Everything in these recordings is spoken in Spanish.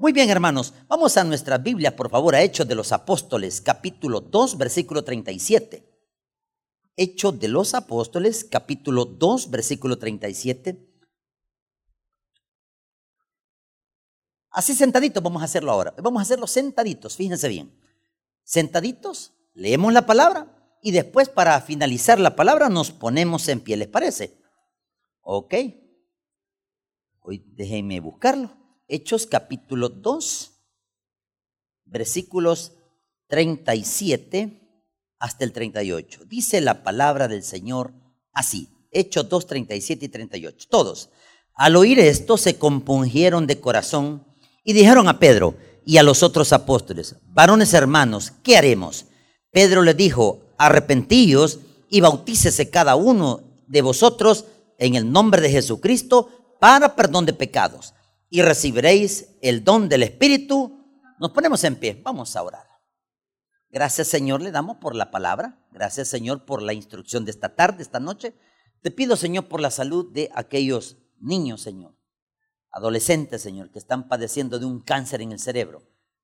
Muy bien, hermanos, vamos a nuestra Biblia, por favor, a Hechos de los Apóstoles, capítulo 2, versículo 37. Hechos de los Apóstoles, capítulo 2, versículo 37. Así sentaditos vamos a hacerlo ahora. Vamos a hacerlo sentaditos, fíjense bien. Sentaditos, leemos la palabra y después para finalizar la palabra nos ponemos en pie, ¿les parece? Ok. Hoy déjenme buscarlo. Hechos capítulo 2, versículos 37 hasta el 38. Dice la palabra del Señor así. Hechos 2, 37 y 38. Todos. Al oír esto se compungieron de corazón y dijeron a Pedro y a los otros apóstoles, varones hermanos, ¿qué haremos? Pedro les dijo, arrepentíos y bautícese cada uno de vosotros en el nombre de Jesucristo para perdón de pecados y recibiréis el don del Espíritu. Nos ponemos en pie, vamos a orar. Gracias Señor, le damos por la palabra. Gracias Señor por la instrucción de esta tarde, esta noche. Te pido Señor por la salud de aquellos niños, Señor adolescentes, Señor, que están padeciendo de un cáncer en el cerebro,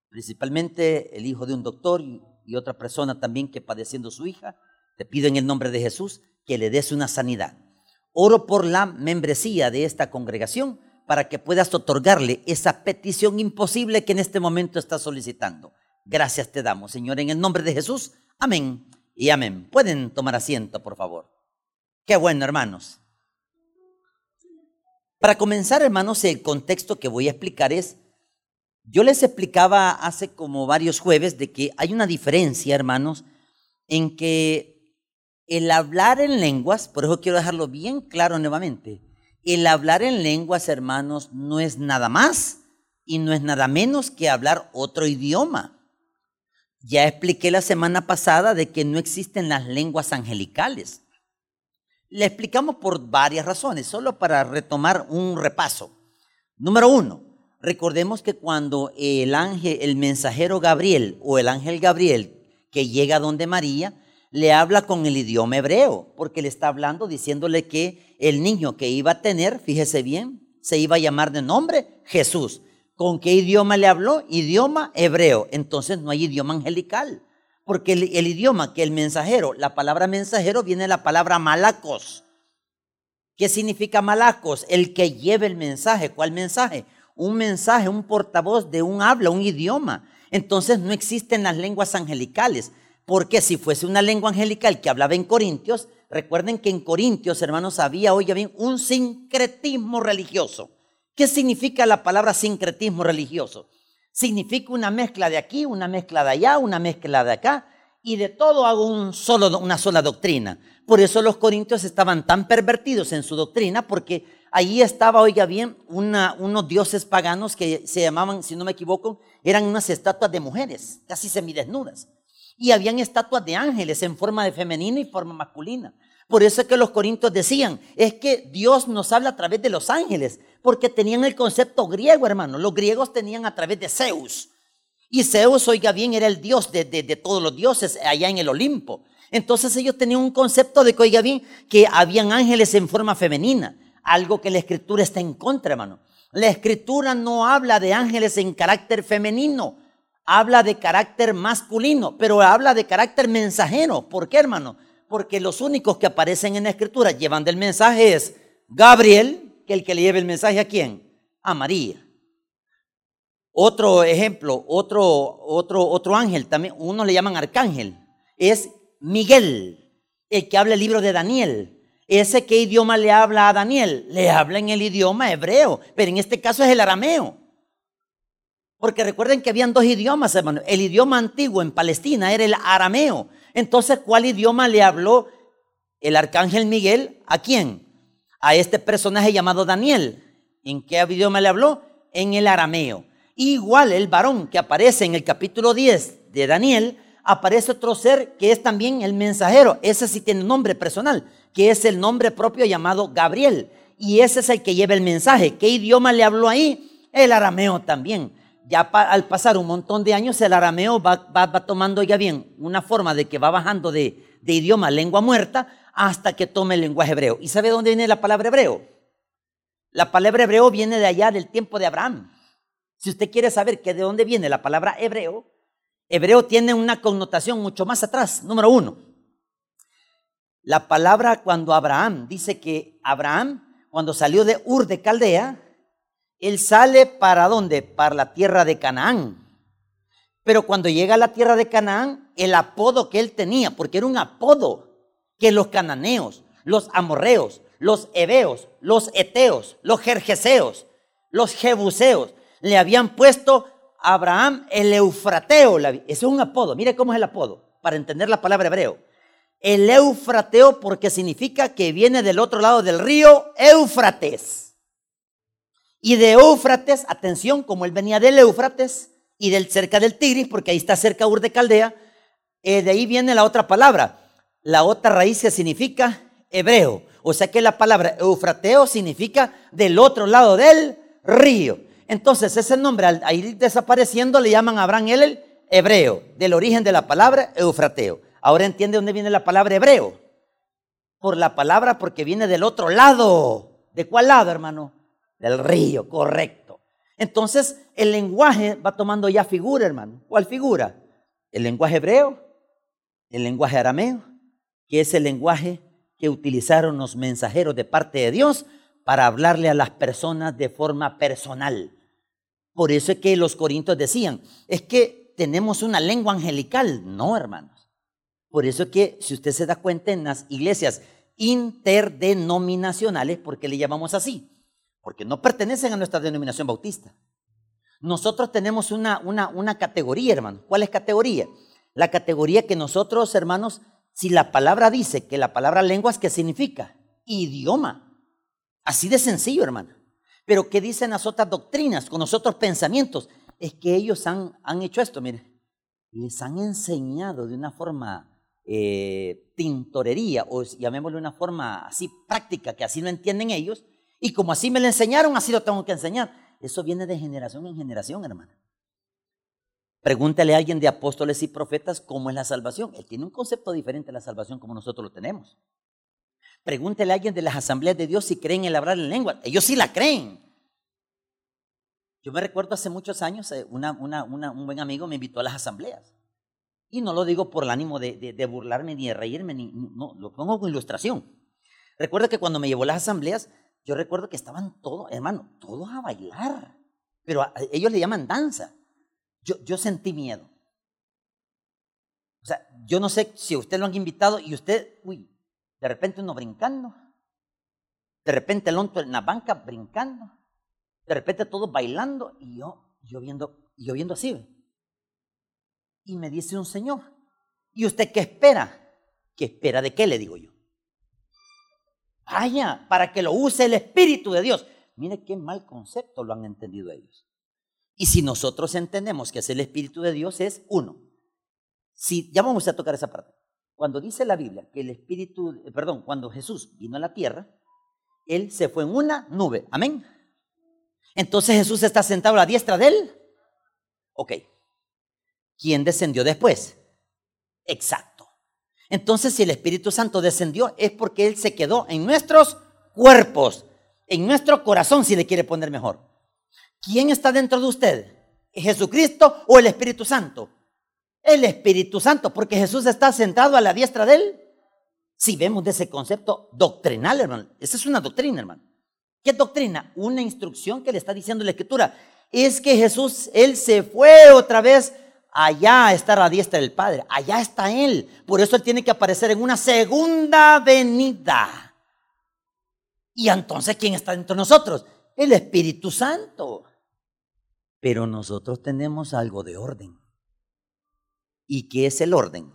principalmente el hijo de un doctor y, otra persona también que padeciendo su hija. Te pido en el nombre de Jesús que le des una sanidad. Oro por la membresía de esta congregación para que puedas otorgarle esa petición imposible que en este momento está solicitando. Gracias te damos, Señor, en el nombre de Jesús. Amén y amén. Pueden tomar asiento, por favor. Qué bueno, hermanos. Para comenzar, hermanos, el contexto que voy a explicar es, yo les explicaba hace como varios jueves de que hay una diferencia, hermanos, en que el hablar en lenguas, por eso quiero dejarlo bien claro nuevamente, el hablar en lenguas, hermanos, no es nada más y no es nada menos que hablar otro idioma. Ya expliqué la semana pasada de que no existen las lenguas angelicales. Le explicamos por varias razones, solo para retomar un repaso. Número uno, recordemos que cuando el ángel, el mensajero Gabriel o el ángel Gabriel que llega donde María, le habla con el idioma hebreo, porque le está hablando diciéndole que el niño que iba a tener, fíjese bien, se iba a llamar de nombre Jesús. ¿Con qué idioma le habló? Idioma hebreo. Entonces no hay idioma angelical. Porque el, idioma que el mensajero, la palabra mensajero viene de la palabra malacos. ¿Qué significa malacos? El que lleve el mensaje. ¿Cuál mensaje? Un mensaje, un portavoz de un habla, un idioma. Entonces no existen las lenguas angelicales. Porque si fuese una lengua angelical que hablaba en Corintios, recuerden que en Corintios, hermanos, había, oiga bien, un sincretismo religioso. ¿Qué significa la palabra sincretismo religioso? significa una mezcla de aquí, una mezcla de allá, una mezcla de acá, y de todo hago un solo, una sola doctrina. Por eso los corintios estaban tan pervertidos en su doctrina, porque allí estaba, oiga bien, unos dioses paganos que se llamaban, si no me equivoco, eran unas estatuas de mujeres, casi semidesnudas. Y habían estatuas de ángeles en forma de femenina y forma masculina. Por eso es que los corintios decían, es que Dios nos habla a través de los ángeles, porque tenían el concepto griego, hermano. Los griegos tenían a través de Zeus. Y Zeus, oiga bien, era el dios de, todos los dioses allá en el Olimpo. Entonces ellos tenían un concepto de que, oiga bien, que habían ángeles en forma femenina. Algo que la escritura está en contra, hermano. La escritura no habla de ángeles en carácter femenino, habla de carácter masculino, pero habla de carácter mensajero. ¿Por qué, hermano? Porque los únicos que aparecen en la escritura llevando el mensaje es Gabriel, que el que le lleve el mensaje a quién? A María. Otro ejemplo, otro, otro, otro ángel, también, uno le llaman arcángel, es Miguel, el que habla el libro de Daniel. ¿Ese qué idioma le habla a Daniel? Le habla en el idioma hebreo, pero en este caso es el arameo. Porque recuerden que habían dos idiomas, hermano. El idioma antiguo en Palestina era el arameo. Entonces, ¿cuál idioma le habló el arcángel Miguel? ¿A quién? a este personaje llamado Daniel. ¿En qué idioma le habló? En el arameo. Igual el varón que aparece en el capítulo 10 de Daniel, aparece otro ser que es también el mensajero. Ese sí tiene nombre personal, que es el nombre propio llamado Gabriel. Y ese es el que lleva el mensaje. ¿Qué idioma le habló ahí? El arameo también. Ya al pasar un montón de años, el arameo va, tomando ya bien una forma de que va bajando de, de idioma lengua muerta hasta que tome el lenguaje hebreo. ¿Y sabe dónde viene la palabra hebreo? La palabra hebreo viene de allá del tiempo de Abraham. Si usted quiere saber que de dónde viene la palabra hebreo, hebreo tiene una connotación mucho más atrás. Número uno, la palabra cuando Abraham dice que Abraham, cuando salió de Ur de Caldea, él sale para dónde? Para la tierra de Canaán. Pero cuando llega a la tierra de Canaán, el apodo que él tenía, porque era un apodo que los cananeos, los amorreos, los heveos, los eteos, los jerjeseos, los jebuseos, le habían puesto a Abraham el eufrateo. Ese es un apodo. Mire cómo es el apodo, para entender la palabra hebreo. El eufrateo porque significa que viene del otro lado del río Éufrates. Y de Éufrates, atención, como él venía del Éufrates y del cerca del Tigris, porque ahí está cerca Ur de Caldea, eh, de ahí viene la otra palabra. La otra raíz que significa hebreo. O sea que la palabra eufrateo significa del otro lado del río. Entonces, ese nombre, al ir desapareciendo, le llaman a Abraham el hebreo, del origen de la palabra eufrateo. Ahora entiende dónde viene la palabra hebreo. Por la palabra, porque viene del otro lado. ¿De cuál lado, hermano? Del río, correcto. Entonces, el lenguaje va tomando ya figura, hermano. ¿Cuál figura? El lenguaje hebreo, el lenguaje arameo, que es el lenguaje que utilizaron los mensajeros de parte de Dios para hablarle a las personas de forma personal. Por eso es que los corintios decían, es que tenemos una lengua angelical. No, hermanos. Por eso es que, si usted se da cuenta, en las iglesias interdenominacionales, ¿por qué le llamamos así? Porque no pertenecen a nuestra denominación bautista. Nosotros tenemos una, una, una categoría, hermano. ¿Cuál es categoría? La categoría que nosotros, hermanos, si la palabra dice que la palabra lenguas, ¿qué significa? Idioma. Así de sencillo, hermano. Pero ¿qué dicen las otras doctrinas con los otros pensamientos? Es que ellos han, han hecho esto, mire. Les han enseñado de una forma eh, tintorería, o llamémosle una forma así práctica, que así lo entienden ellos, y como así me lo enseñaron, así lo tengo que enseñar. Eso viene de generación en generación, hermano. Pregúntale a alguien de apóstoles y profetas cómo es la salvación. Él tiene un concepto diferente de la salvación como nosotros lo tenemos. Pregúntele a alguien de las asambleas de Dios si creen en el hablar en lengua. Ellos sí la creen. Yo me recuerdo hace muchos años, eh, un buen amigo me invitó a las asambleas. Y no lo digo por el ánimo de, burlarme ni de reírme, ni, no, lo pongo con ilustración. Recuerdo que cuando me llevó a las asambleas, yo recuerdo que estaban todos, hermano, todos a bailar. Pero ellos le llaman danza. Yo, yo sentí miedo. O sea, yo no sé si usted lo han invitado y usted, uy, de repente uno brincando. De repente el otro en la banca brincando. De repente todos bailando y yo, yo viendo, yo viendo así. Y me dice un señor, ¿y usted qué espera? ¿Qué espera de qué? Le digo yo. Vaya, para que lo use el Espíritu de Dios. Mire qué mal concepto lo han entendido ellos. Y si nosotros entendemos que es el Espíritu de Dios, es uno. Si, ya vamos a tocar esa parte. Cuando dice la Biblia que el Espíritu, eh, perdón, cuando Jesús vino a la tierra, Él se fue en una nube. Amén. Entonces Jesús está sentado a la diestra de Él. Ok. ¿Quién descendió después? Exacto. Entonces, si el Espíritu Santo descendió, es porque Él se quedó en nuestros cuerpos, en nuestro corazón, si le quiere poner mejor. ¿Quién está dentro de usted? ¿Jesucristo o el Espíritu Santo? El Espíritu Santo, porque Jesús está sentado a la diestra de Él. Si vemos de ese concepto doctrinal, hermano, esa es una doctrina, hermano. ¿Qué doctrina? Una instrucción que le está diciendo la Escritura. Es que Jesús, Él se fue otra vez Allá está la diestra del Padre, allá está Él. Por eso Él tiene que aparecer en una segunda venida. Y entonces, ¿quién está dentro de nosotros? El Espíritu Santo. Pero nosotros tenemos algo de orden. ¿Y qué es el orden?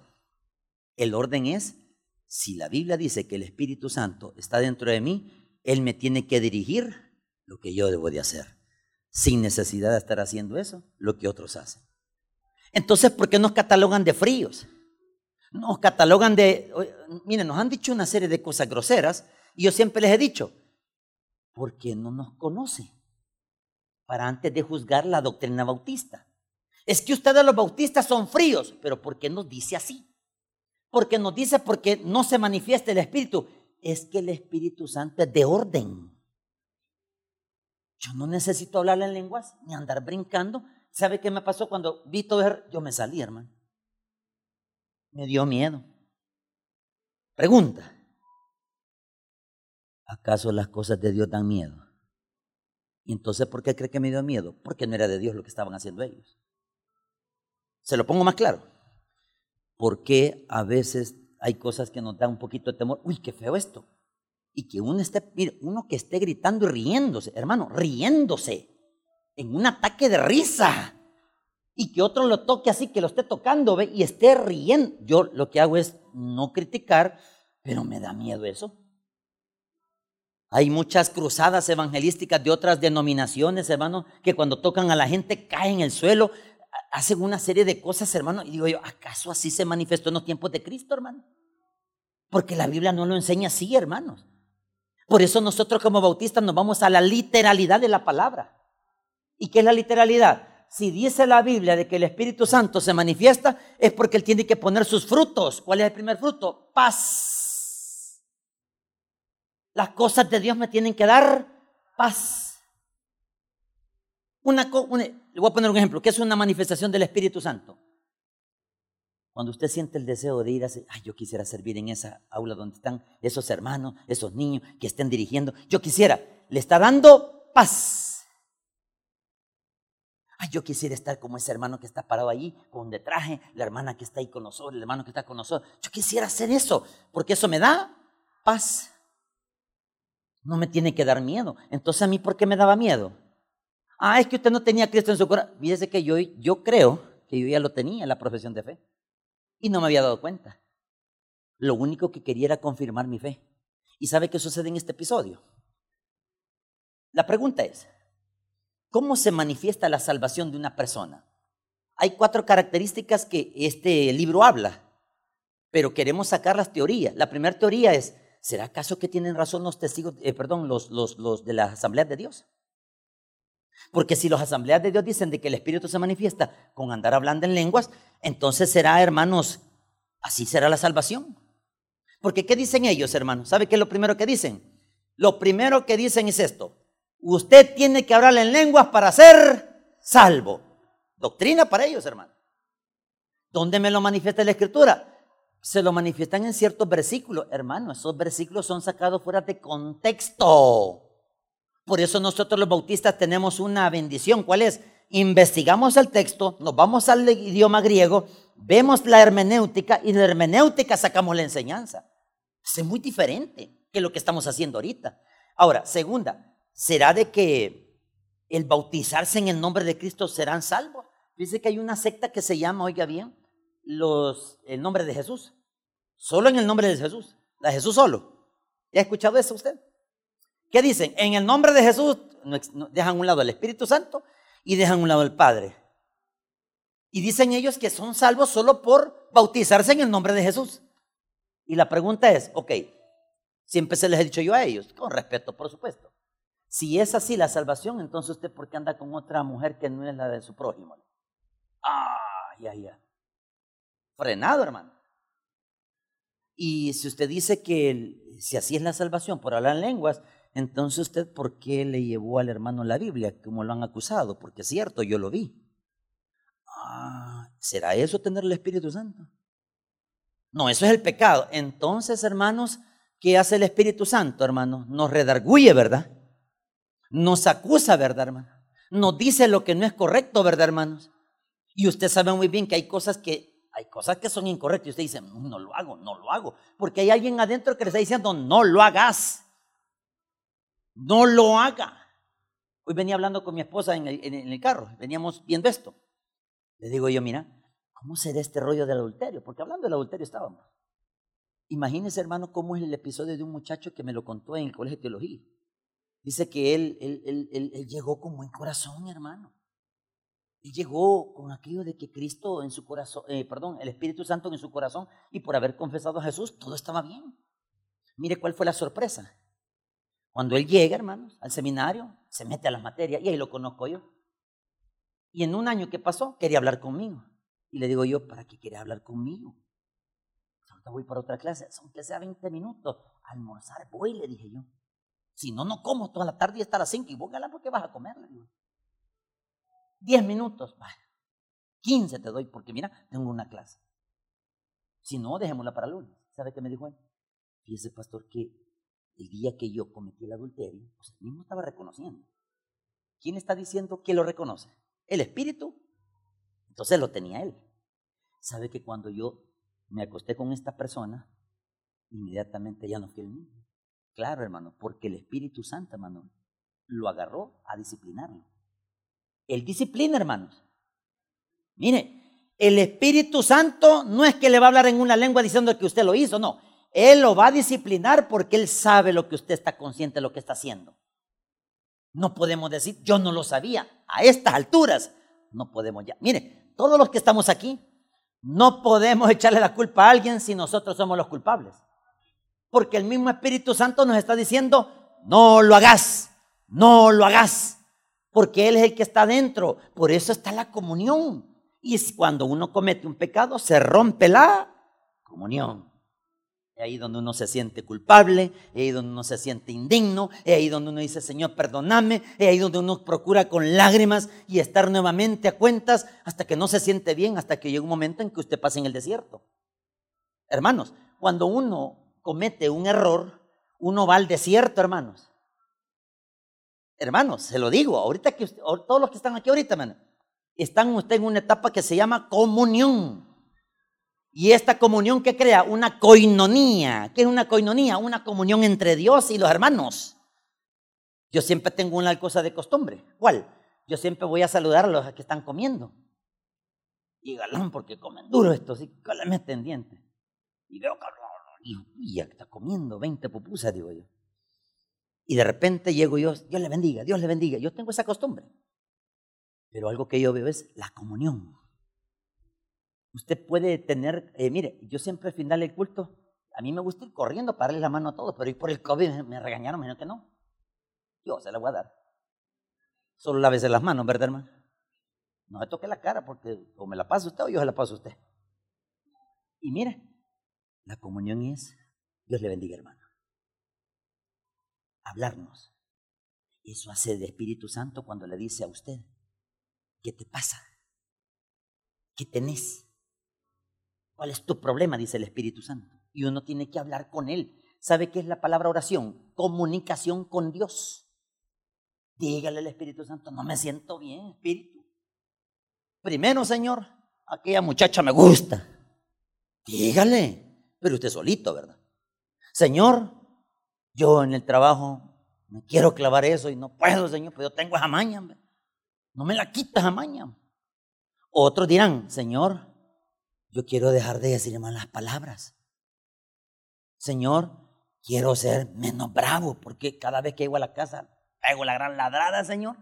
El orden es, si la Biblia dice que el Espíritu Santo está dentro de mí, Él me tiene que dirigir lo que yo debo de hacer, sin necesidad de estar haciendo eso, lo que otros hacen. Entonces, ¿por qué nos catalogan de fríos? Nos catalogan de, miren, nos han dicho una serie de cosas groseras y yo siempre les he dicho, ¿por qué no nos conoce? Para antes de juzgar la doctrina bautista. Es que ustedes los bautistas son fríos, pero ¿por qué nos dice así? Porque nos dice porque no se manifiesta el Espíritu. Es que el Espíritu Santo es de orden. Yo no necesito hablar en lenguas ni andar brincando. ¿Sabe qué me pasó cuando vi todo eso? Yo me salí, hermano. Me dio miedo. Pregunta. ¿Acaso las cosas de Dios dan miedo? ¿Y entonces por qué cree que me dio miedo? Porque no era de Dios lo que estaban haciendo ellos. Se lo pongo más claro. Porque a veces hay cosas que nos dan un poquito de temor. Uy, qué feo esto. Y que uno esté, uno que esté gritando y riéndose, hermano, riéndose, en un ataque de risa. Y que otro lo toque así, que lo esté tocando, ¿ve? Y esté riendo. Yo lo que hago es no criticar, pero me da miedo eso. Hay muchas cruzadas evangelísticas de otras denominaciones, hermano, que cuando tocan a la gente caen en el suelo, hacen una serie de cosas, hermano. Y digo yo, ¿acaso así se manifestó en los tiempos de Cristo, hermano? Porque la Biblia no lo enseña así, hermanos. Por eso nosotros como bautistas nos vamos a la literalidad de la palabra. ¿Y qué es la literalidad? Si dice la Biblia de que el Espíritu Santo se manifiesta, es porque Él tiene que poner sus frutos. ¿Cuál es el primer fruto? Paz. Las cosas de Dios me tienen que dar paz. Una, le voy a poner un ejemplo. ¿Qué es una manifestación del Espíritu Santo? Cuando usted siente el deseo de ir a, ay, yo quisiera servir en esa aula donde están esos hermanos, esos niños que estén dirigiendo, yo quisiera, le está dando paz. Yo quisiera estar como ese hermano que está parado allí con de traje, la hermana que está ahí con nosotros, el hermano que está con nosotros. Yo quisiera hacer eso, porque eso me da paz. No me tiene que dar miedo. Entonces a mí, ¿por qué me daba miedo? Ah, es que usted no tenía Cristo en su corazón. Fíjese que yo, yo creo que yo ya lo tenía en la profesión de fe. Y no me había dado cuenta. Lo único que quería era confirmar mi fe. ¿Y sabe qué sucede en este episodio? La pregunta es, ¿cómo se manifiesta la salvación de una persona? Hay cuatro características que este libro habla, pero queremos sacar las teorías. La primera teoría es, ¿será acaso que tienen razón los testigos, eh, perdón, los, los, los de la Asamblea de Dios? Porque si las asambleas de Dios dicen de que el Espíritu se manifiesta con andar hablando en lenguas, entonces será, hermanos, así será la salvación. Porque ¿qué dicen ellos, hermanos? ¿Sabe qué es lo primero que dicen? Lo primero que dicen es esto. Usted tiene que hablar en lenguas para ser salvo. Doctrina para ellos, hermano. ¿Dónde me lo manifiesta la Escritura? Se lo manifiestan en ciertos versículos. Hermano, esos versículos son sacados fuera de contexto. Por eso nosotros los bautistas tenemos una bendición. ¿Cuál es? Investigamos el texto, nos vamos al idioma griego, vemos la hermenéutica y la hermenéutica sacamos la enseñanza. Es muy diferente que lo que estamos haciendo ahorita. Ahora, segunda, ¿será de que el bautizarse en el nombre de Cristo serán salvos? Dice que hay una secta que se llama, oiga bien, los, el nombre de Jesús. Solo en el nombre de Jesús. De Jesús solo. ¿Ya ha escuchado eso usted? ¿Qué dicen? En el nombre de Jesús dejan un lado el Espíritu Santo y dejan un lado el Padre. Y dicen ellos que son salvos solo por bautizarse en el nombre de Jesús. Y la pregunta es, ok, siempre se les he dicho yo a ellos, con respeto, por supuesto. Si es así la salvación, entonces usted por qué anda con otra mujer que no es la de su prójimo. Ah, ya, ya. Frenado, hermano. Y si usted dice que si así es la salvación por hablar en lenguas, entonces usted, ¿por qué le llevó al hermano la Biblia como lo han acusado? Porque es cierto, yo lo vi. Ah, ¿será eso tener el Espíritu Santo? No, eso es el pecado. Entonces, hermanos, ¿qué hace el Espíritu Santo, hermano? Nos redarguye, ¿verdad? Nos acusa, ¿verdad, hermano? Nos dice lo que no es correcto, ¿verdad, hermanos? Y usted sabe muy bien que hay cosas que hay cosas que son incorrectas y usted dice, no lo hago, no lo hago, porque hay alguien adentro que le está diciendo, no lo hagas. No lo haga. Hoy venía hablando con mi esposa en el, carro, veníamos viendo esto. Le digo yo, mira, ¿cómo será este rollo del adulterio? Porque hablando del adulterio estábamos. Imagínese, hermano, cómo es el episodio de un muchacho que me lo contó en el colegio de teología. Dice que él, él, él, llegó con buen corazón, hermano. Él llegó con aquello de que Cristo en su corazón, eh, perdón, el Espíritu Santo en su corazón y por haber confesado a Jesús, todo estaba bien. Mire cuál fue la sorpresa. Cuando él llega, hermanos, al seminario, se mete a las materias y ahí lo conozco yo. Y en un año que pasó, quería hablar conmigo. Y le digo yo, ¿para qué quiere hablar conmigo? Ahorita voy para otra clase, aunque sea 20 minutos, almorzar, voy, le dije yo. Si no, no como toda la tarde y hasta las 5 y bógala porque vas a comer. 10 minutos, vaya. 15 te doy porque mira, tengo una clase. Si no, dejémosla para lunes. ¿Sabe qué me dijo él? Fíjese, pastor, que el día que yo cometí el adulterio, pues él mismo estaba reconociendo. ¿Quién está diciendo que lo reconoce? El Espíritu. Entonces lo tenía él. ¿Sabe que cuando yo me acosté con esta persona, inmediatamente ya no fui el mismo? Claro, hermano, porque el Espíritu Santo, hermano, lo agarró a disciplinarlo. El disciplina, hermanos. Mire, el Espíritu Santo no es que le va a hablar en una lengua diciendo que usted lo hizo, no. Él lo va a disciplinar porque Él sabe lo que usted está consciente de lo que está haciendo. No podemos decir, yo no lo sabía. A estas alturas, no podemos ya. Mire, todos los que estamos aquí, no podemos echarle la culpa a alguien si nosotros somos los culpables. Porque el mismo Espíritu Santo nos está diciendo, no lo hagas, no lo hagas. Porque Él es el que está dentro. Por eso está la comunión. Y cuando uno comete un pecado, se rompe la comunión. Es ahí donde uno se siente culpable, es ahí donde uno se siente indigno, es ahí donde uno dice, Señor, perdóname, es ahí donde uno procura con lágrimas y estar nuevamente a cuentas hasta que no se siente bien, hasta que llegue un momento en que usted pase en el desierto. Hermanos, cuando uno comete un error, uno va al desierto, hermanos. Hermanos, se lo digo, ahorita que todos los que están aquí ahorita, están usted en una etapa que se llama comunión. Y esta comunión que crea una coinonía. ¿Qué es una coinonía? Una comunión entre Dios y los hermanos. Yo siempre tengo una cosa de costumbre. ¿Cuál? Yo siempre voy a saludar a los que están comiendo. Y galán, porque comen duro estos, y que le meten dientes. Y veo que y ya está comiendo 20 pupusas, digo yo. Y de repente llego yo, Dios le bendiga, Dios le bendiga. Yo tengo esa costumbre. Pero algo que yo veo es la comunión. Usted puede tener, eh, mire, yo siempre al final del culto, a mí me gusta ir corriendo para darle la mano a todos, pero por el COVID me regañaron, me dijeron que no. Yo se la voy a dar. Solo lávese las manos, ¿verdad, hermano? No me toque la cara porque o me la pasa usted o yo se la paso a usted. Y mire, la comunión es, Dios le bendiga, hermano. Hablarnos. Eso hace de Espíritu Santo cuando le dice a usted, ¿Qué te pasa? ¿Qué tenés? ¿Cuál es tu problema? Dice el Espíritu Santo. Y uno tiene que hablar con Él. ¿Sabe qué es la palabra oración? Comunicación con Dios. Dígale al Espíritu Santo, no me siento bien, Espíritu. Primero, Señor, aquella muchacha me gusta. Dígale, pero usted solito, ¿verdad? Señor, yo en el trabajo me quiero clavar eso y no puedo, Señor, pero yo tengo esa maña. No me la quitas a maña. Otros dirán, Señor, yo quiero dejar de decir malas palabras. Señor, quiero ser menos bravo, porque cada vez que llego a la casa pego la gran ladrada, Señor.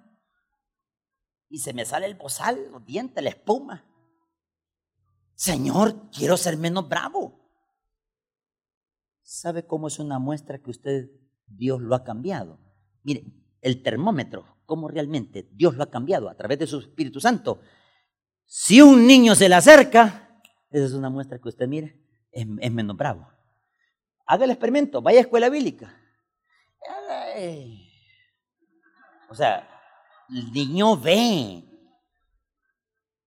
Y se me sale el bozal, los dientes, la espuma. Señor, quiero ser menos bravo. ¿Sabe cómo es una muestra que usted, Dios lo ha cambiado? Mire, el termómetro cómo realmente Dios lo ha cambiado a través de su Espíritu Santo. Si un niño se le acerca, esa es una muestra que usted mire, es, menos bravo. Haga el experimento, vaya a escuela bíblica. O sea, el niño ve.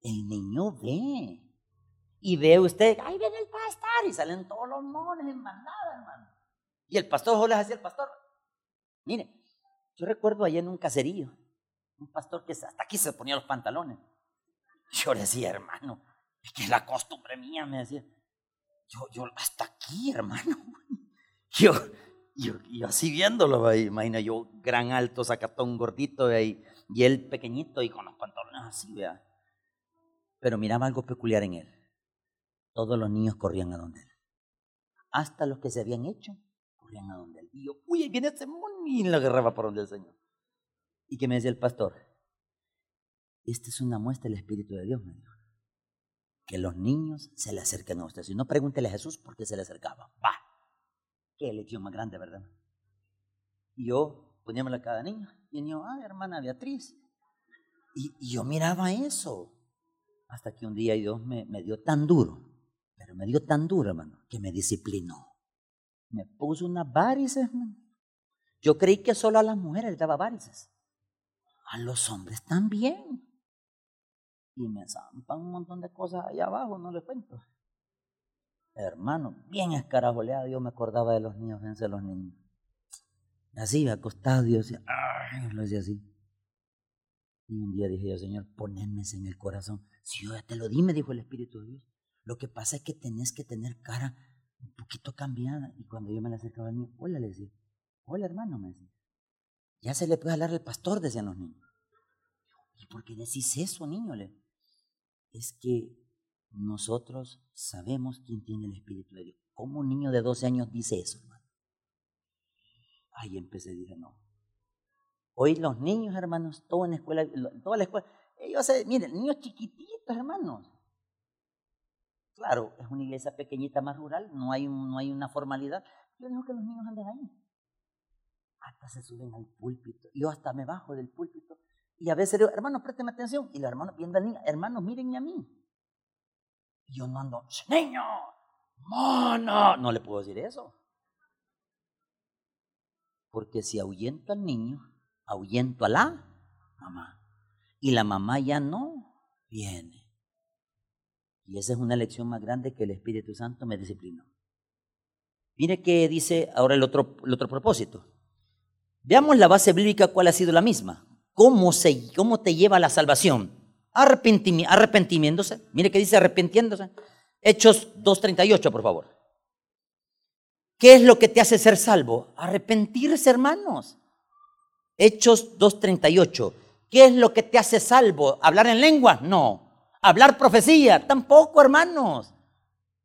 El niño ve. Y ve usted, ahí viene el pastor, y salen todos los monos en mandada, hermano. Y el pastor le hacia el pastor. Mire, yo recuerdo allá en un caserío, un pastor que hasta aquí se ponía los pantalones. Yo le decía, hermano, es que es la costumbre mía, me decía. Yo, yo, hasta aquí, hermano. Yo, yo así viéndolo, imagina yo, gran alto, sacatón, gordito, y, y él pequeñito y con los pantalones así, vea. Pero miraba algo peculiar en él. Todos los niños corrían a donde él. Hasta los que se habían hecho, corrían a donde él. Y yo, uy, ahí viene ese y la agarraba por donde el Señor. ¿Y que me decía el pastor? Esta es una muestra del Espíritu de Dios, me dijo. Que los niños se le acerquen a usted. Si no, pregúntele a Jesús por qué se le acercaba. ¡Bah! Qué elección más grande, ¿verdad? Y yo poníamos a cada niño. Y el niño, ah, hermana Beatriz. Y, yo miraba eso. Hasta que un día Dios me, me dio tan duro, pero me dio tan duro, hermano, que me disciplinó. Me puso unas varices, hermano Yo creí que solo a las mujeres les daba varices. A los hombres también. Y me zampan un montón de cosas allá abajo, no les cuento. Hermano, bien escarajoleado, yo me acordaba de los niños, fíjense los niños. Así, acostado, Dios decía, lo decía así. Y un día dije yo, Señor, ponedme en el corazón. Si yo ya te lo di, me dijo el Espíritu de Dios. Lo que pasa es que tenés que tener cara un poquito cambiada. Y cuando yo me le acercaba al niño, hola, le decía, hola hermano, me decía. Ya se le puede hablar al pastor, decían los niños. ¿Y por qué decís eso, niño? Es que nosotros sabemos quién tiene el Espíritu de Dios. ¿Cómo un niño de 12 años dice eso, hermano? Ahí empecé, dije, no. Hoy los niños, hermanos, todo en la escuela, toda la escuela, ellos, miren, niños chiquititos, hermanos. Claro, es una iglesia pequeñita más rural, no hay, no hay una formalidad. Yo dejo que los niños anden ahí. Hasta se suben al púlpito. Yo hasta me bajo del púlpito. Y a veces digo, hermanos, présteme atención. Y los hermanos viendo al niño, hermanos, mírenme a mí. Y yo no ando, niño, mono. No le puedo decir eso. Porque si ahuyento al niño, ahuyento a la mamá. Y la mamá ya no viene. Y esa es una lección más grande que el Espíritu Santo me disciplinó. Mire que dice ahora el otro, otro propósito. Veamos la base bíblica cuál ha sido la misma. ¿Cómo, se, cómo te lleva a la salvación? arrepentimiéndose. Mire que dice arrepintiéndose. Hechos 2.38, por favor. ¿Qué es lo que te hace ser salvo? Arrepentirse, hermanos. Hechos 2.38. ¿Qué es lo que te hace salvo? ¿Hablar en lengua? No. ¿Hablar profecía? Tampoco, hermanos.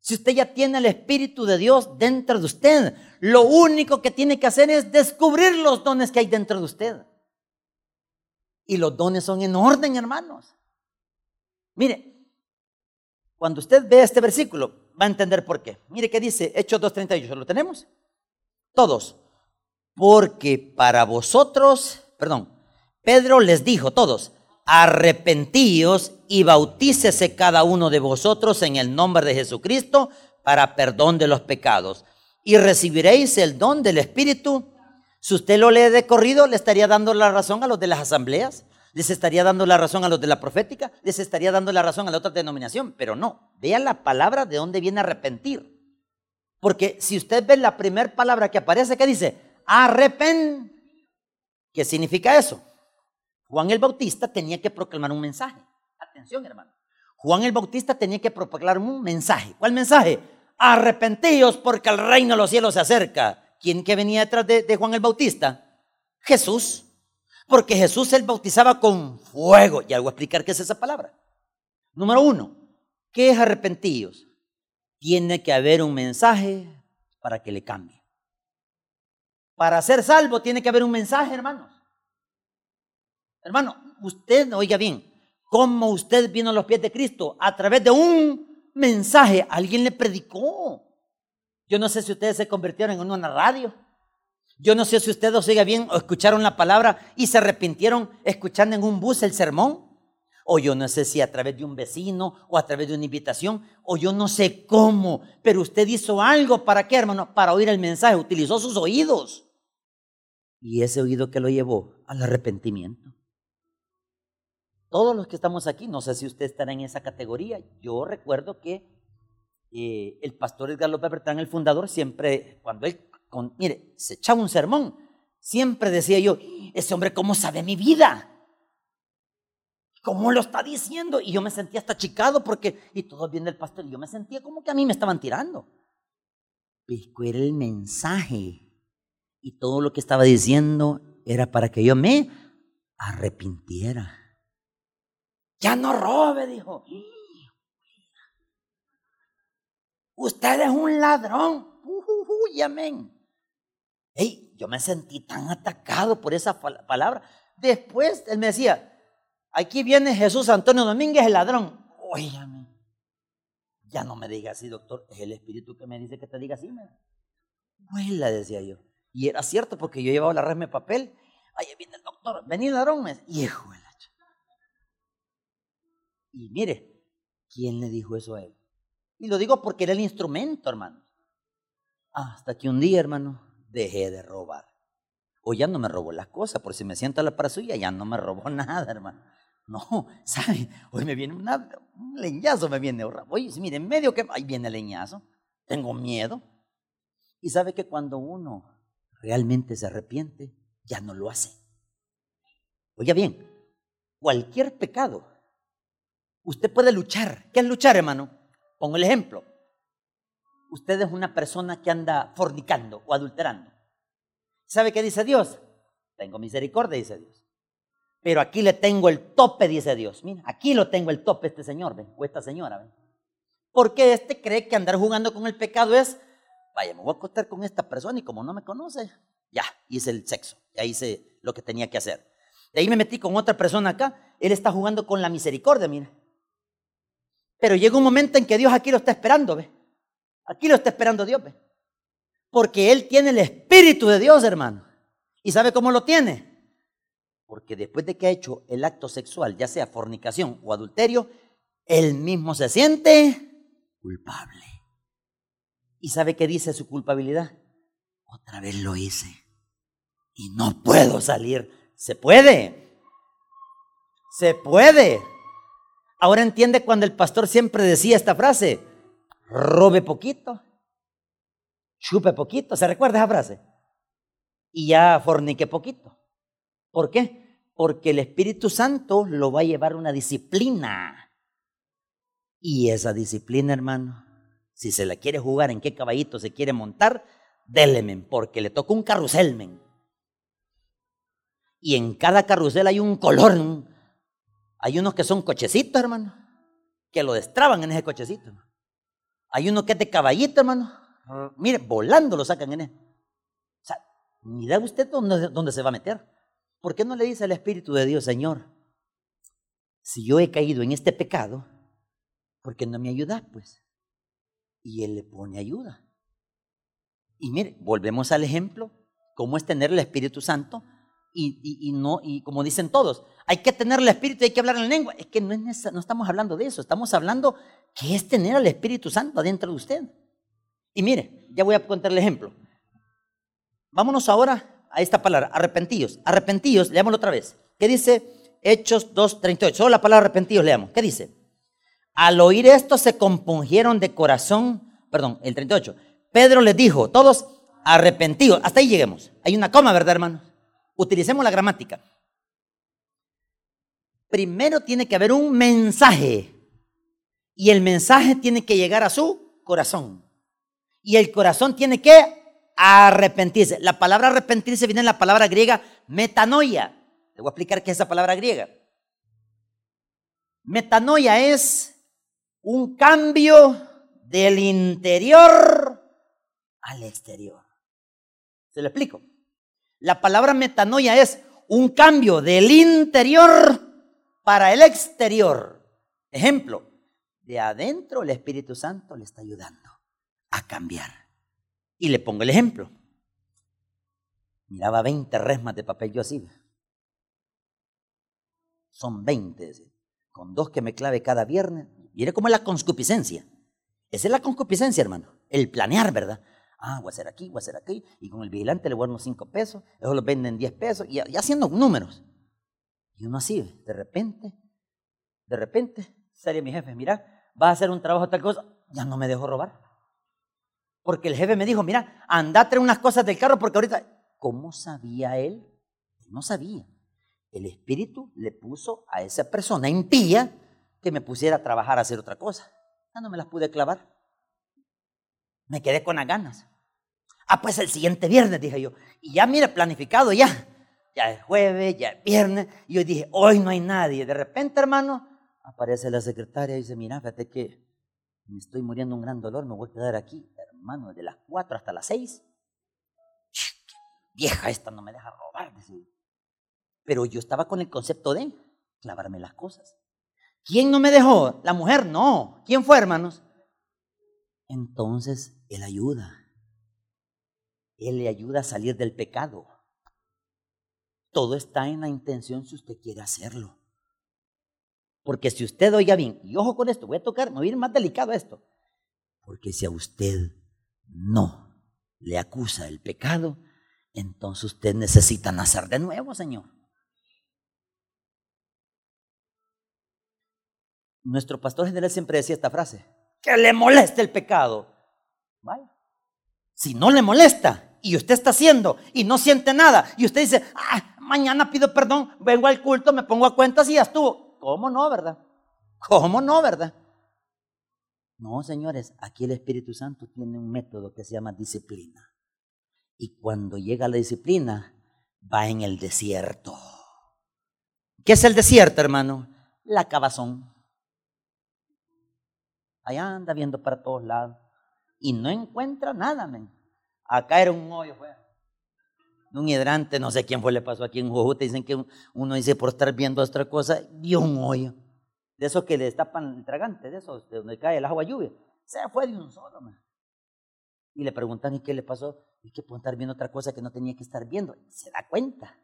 Si usted ya tiene el Espíritu de Dios dentro de usted, lo único que tiene que hacer es descubrir los dones que hay dentro de usted. Y los dones son en orden, hermanos. Mire, cuando usted ve este versículo, va a entender por qué. Mire qué dice Hechos 2.38, ¿lo tenemos? Todos. Porque para vosotros, perdón, Pedro les dijo, todos, arrepentíos y bautícese cada uno de vosotros en el nombre de Jesucristo para perdón de los pecados. Y recibiréis el don del Espíritu. Si usted lo lee de corrido, le estaría dando la razón a los de las asambleas les estaría dando la razón a los de la profética, les estaría dando la razón a la otra denominación, pero no, vean la palabra de dónde viene arrepentir. Porque si usted ve la primera palabra que aparece, ¿qué dice? Arrepen. ¿Qué significa eso? Juan el Bautista tenía que proclamar un mensaje. Atención, hermano. Juan el Bautista tenía que proclamar un mensaje. ¿Cuál mensaje? Arrepentíos porque el reino de los cielos se acerca. ¿Quién que venía detrás de, Juan el Bautista? Jesús. Porque Jesús él bautizaba con fuego. Y algo a explicar qué es esa palabra. Número uno, ¿qué es arrepentidos? Tiene que haber un mensaje para que le cambie. Para ser salvo tiene que haber un mensaje, hermanos. Hermano, usted, oiga bien, ¿cómo usted vino a los pies de Cristo? A través de un mensaje. Alguien le predicó. Yo no sé si ustedes se convirtieron en una radio yo no sé si ustedes oiga bien o escucharon la palabra y se arrepintieron escuchando en un bus el sermón. O yo no sé si a través de un vecino o a través de una invitación, o yo no sé cómo, pero usted hizo algo para qué, hermano, para oír el mensaje, utilizó sus oídos. Y ese oído que lo llevó al arrepentimiento. Todos los que estamos aquí, no sé si usted estará en esa categoría. Yo recuerdo que eh, el pastor Edgar López Bertrán, el fundador, siempre, cuando él mire, se echaba un sermón. Siempre decía yo, ese hombre cómo sabe mi vida. ¿Cómo lo está diciendo? Y yo me sentía hasta chicado porque, y todo viene el pastor, yo me sentía como que a mí me estaban tirando. Pero era el mensaje. Y todo lo que estaba diciendo era para que yo me arrepintiera. Ya no robe, dijo. Usted es un ladrón. Uy, amén yo me sentí tan atacado por esa palabra. Después él me decía, aquí viene Jesús Antonio Domínguez, el ladrón. Óyame, ya no me diga así, doctor, es el Espíritu que me dice que te diga así. Huela, decía yo. Y era cierto porque yo llevaba la resma de papel. Ahí viene el doctor, vení ladrón. Me hijo Y mire, ¿quién le dijo eso a él? Y lo digo porque era el instrumento, hermano. Hasta que un día, hermano, dejé de robar. O ya no me robó las cosas, por si me siento a la para suya, ya no me robó nada, hermano. No, ¿sabe? Hoy me viene un leñazo, me viene. Oye, mire, en medio que ahí viene el leñazo. Tengo miedo. Y sabe que cuando uno realmente se arrepiente, ya no lo hace. Oiga bien, cualquier pecado, usted puede luchar. ¿Qué es luchar, hermano? Pongo el ejemplo. Usted es una persona que anda fornicando o adulterando. ¿Sabe qué dice Dios? Tengo misericordia, dice Dios. Pero aquí le tengo el tope, dice Dios. Mira, aquí lo tengo el tope este señor, ¿ven? o esta señora. Porque este cree que andar jugando con el pecado es, vaya, me voy a acostar con esta persona y como no me conoce, ya, hice el sexo, ya hice lo que tenía que hacer. De ahí me metí con otra persona acá, él está jugando con la misericordia, mira. Pero llega un momento en que Dios aquí lo está esperando, ¿ve? Aquí lo está esperando Dios, ¿ve? Porque él tiene el Espíritu de Dios, hermano. ¿Y sabe cómo lo tiene? Porque después de que ha hecho el acto sexual, ya sea fornicación o adulterio, él mismo se siente culpable. ¿Y sabe qué dice su culpabilidad? Otra vez lo hice y no puedo salir. Se puede. Se puede. Ahora entiende cuando el pastor siempre decía esta frase, robe poquito, chupe poquito, ¿se recuerda esa frase? Y ya fornique poquito. ¿Por qué? Porque el Espíritu Santo lo va a llevar una disciplina. Y esa disciplina, hermano, si se la quiere jugar, en qué caballito se quiere montar, déleme, porque le toca un carrusel, men. Y en cada carrusel hay un color. Hay unos que son cochecitos, hermano, que lo destraban en ese cochecito. Hay uno que es de caballito, hermano. Mire, volando lo sacan en él. O sea, mira usted dónde, dónde se va a meter. ¿Por qué no le dice al Espíritu de Dios, Señor, si yo he caído en este pecado, ¿por qué no me ayuda? Pues. Y él le pone ayuda. Y mire, volvemos al ejemplo, cómo es tener el Espíritu Santo y, no, y como dicen todos, hay que tener el Espíritu y hay que hablar en lengua. Es que no, es, no estamos hablando de eso, estamos hablando que es tener al Espíritu Santo adentro de usted. Y mire, ya voy a contar el ejemplo. Vámonos ahora a esta palabra, arrepentidos. Arrepentidos, leámoslo otra vez. ¿Qué dice Hechos 2.38? Solo la palabra arrepentidos leamos. ¿Qué dice? Al oír esto se compungieron de corazón, perdón, el 38. Pedro les dijo, todos arrepentidos. Hasta ahí lleguemos. Hay una coma, ¿verdad, hermano? Utilicemos la gramática. Primero tiene que haber un mensaje. Y el mensaje tiene que llegar a su corazón. Y el corazón tiene que arrepentirse. La palabra arrepentirse viene en la palabra griega metanoia. Le voy a explicar qué es esa palabra griega. Metanoia es un cambio del interior al exterior. ¿Se lo explico? La palabra metanoia es un cambio del interior para el exterior. Ejemplo, de adentro el Espíritu Santo le está ayudando a cambiar. Y le pongo el ejemplo. Miraba 20 resmas de papel yo así. Son 20, con dos que me clave cada viernes, Mire cómo es la concupiscencia. Esa es la concupiscencia, hermano. El planear, ¿verdad? Ah, voy a hacer aquí, voy a hacer aquí. Y con el vigilante le unos 5 pesos. Eso lo venden 10 pesos. Y, y haciendo números. Y uno así, de repente, de repente, sale mi jefe, mira, vas a hacer un trabajo tal cosa. Ya no me dejo robar. Porque el jefe me dijo, mira, anda a traer unas cosas del carro porque ahorita... ¿Cómo sabía él? No sabía. El Espíritu le puso a esa persona impía que me pusiera a trabajar a hacer otra cosa. Ya no me las pude clavar. Me quedé con las ganas. Ah, pues el siguiente viernes, dije yo. Y ya, mire, planificado ya. Ya es jueves, ya es viernes. Y yo dije, hoy no hay nadie. De repente, hermano, aparece la secretaria y dice, mira, fíjate que me estoy muriendo un gran dolor, me voy a quedar aquí, hermano, de las cuatro hasta las seis. Vieja esta no me deja robar. Pero yo estaba con el concepto de clavarme las cosas. ¿Quién no me dejó? La mujer, no. ¿Quién fue, hermanos? Entonces Él ayuda. Él le ayuda a salir del pecado. Todo está en la intención si usted quiere hacerlo. Porque si usted oiga bien, y ojo con esto, voy a tocar, me voy a ir más delicado esto. Porque si a usted no le acusa el pecado, entonces usted necesita nacer de nuevo, Señor. Nuestro pastor general siempre decía esta frase, que le moleste el pecado. Vaya. Si no le molesta y usted está haciendo y no siente nada y usted dice, ah, mañana pido perdón, vengo al culto, me pongo a cuentas y ya estuvo. ¿Cómo no, verdad? ¿Cómo no, verdad? No, señores, aquí el Espíritu Santo tiene un método que se llama disciplina. Y cuando llega la disciplina, va en el desierto. ¿Qué es el desierto, hermano? La cabazón. Allá anda viendo para todos lados y no encuentra nada, men. Acá era un hoyo, fue. Un hidrante, no sé quién fue, le pasó aquí en Jojute. Dicen que uno dice por estar viendo otra cosa, vio un hoyo. De esos que le destapan el tragante, de esos, de donde cae el agua lluvia. Se fue de un solo. Y le preguntan, ¿y qué le pasó? Y que puede estar viendo otra cosa que no tenía que estar viendo. se da cuenta.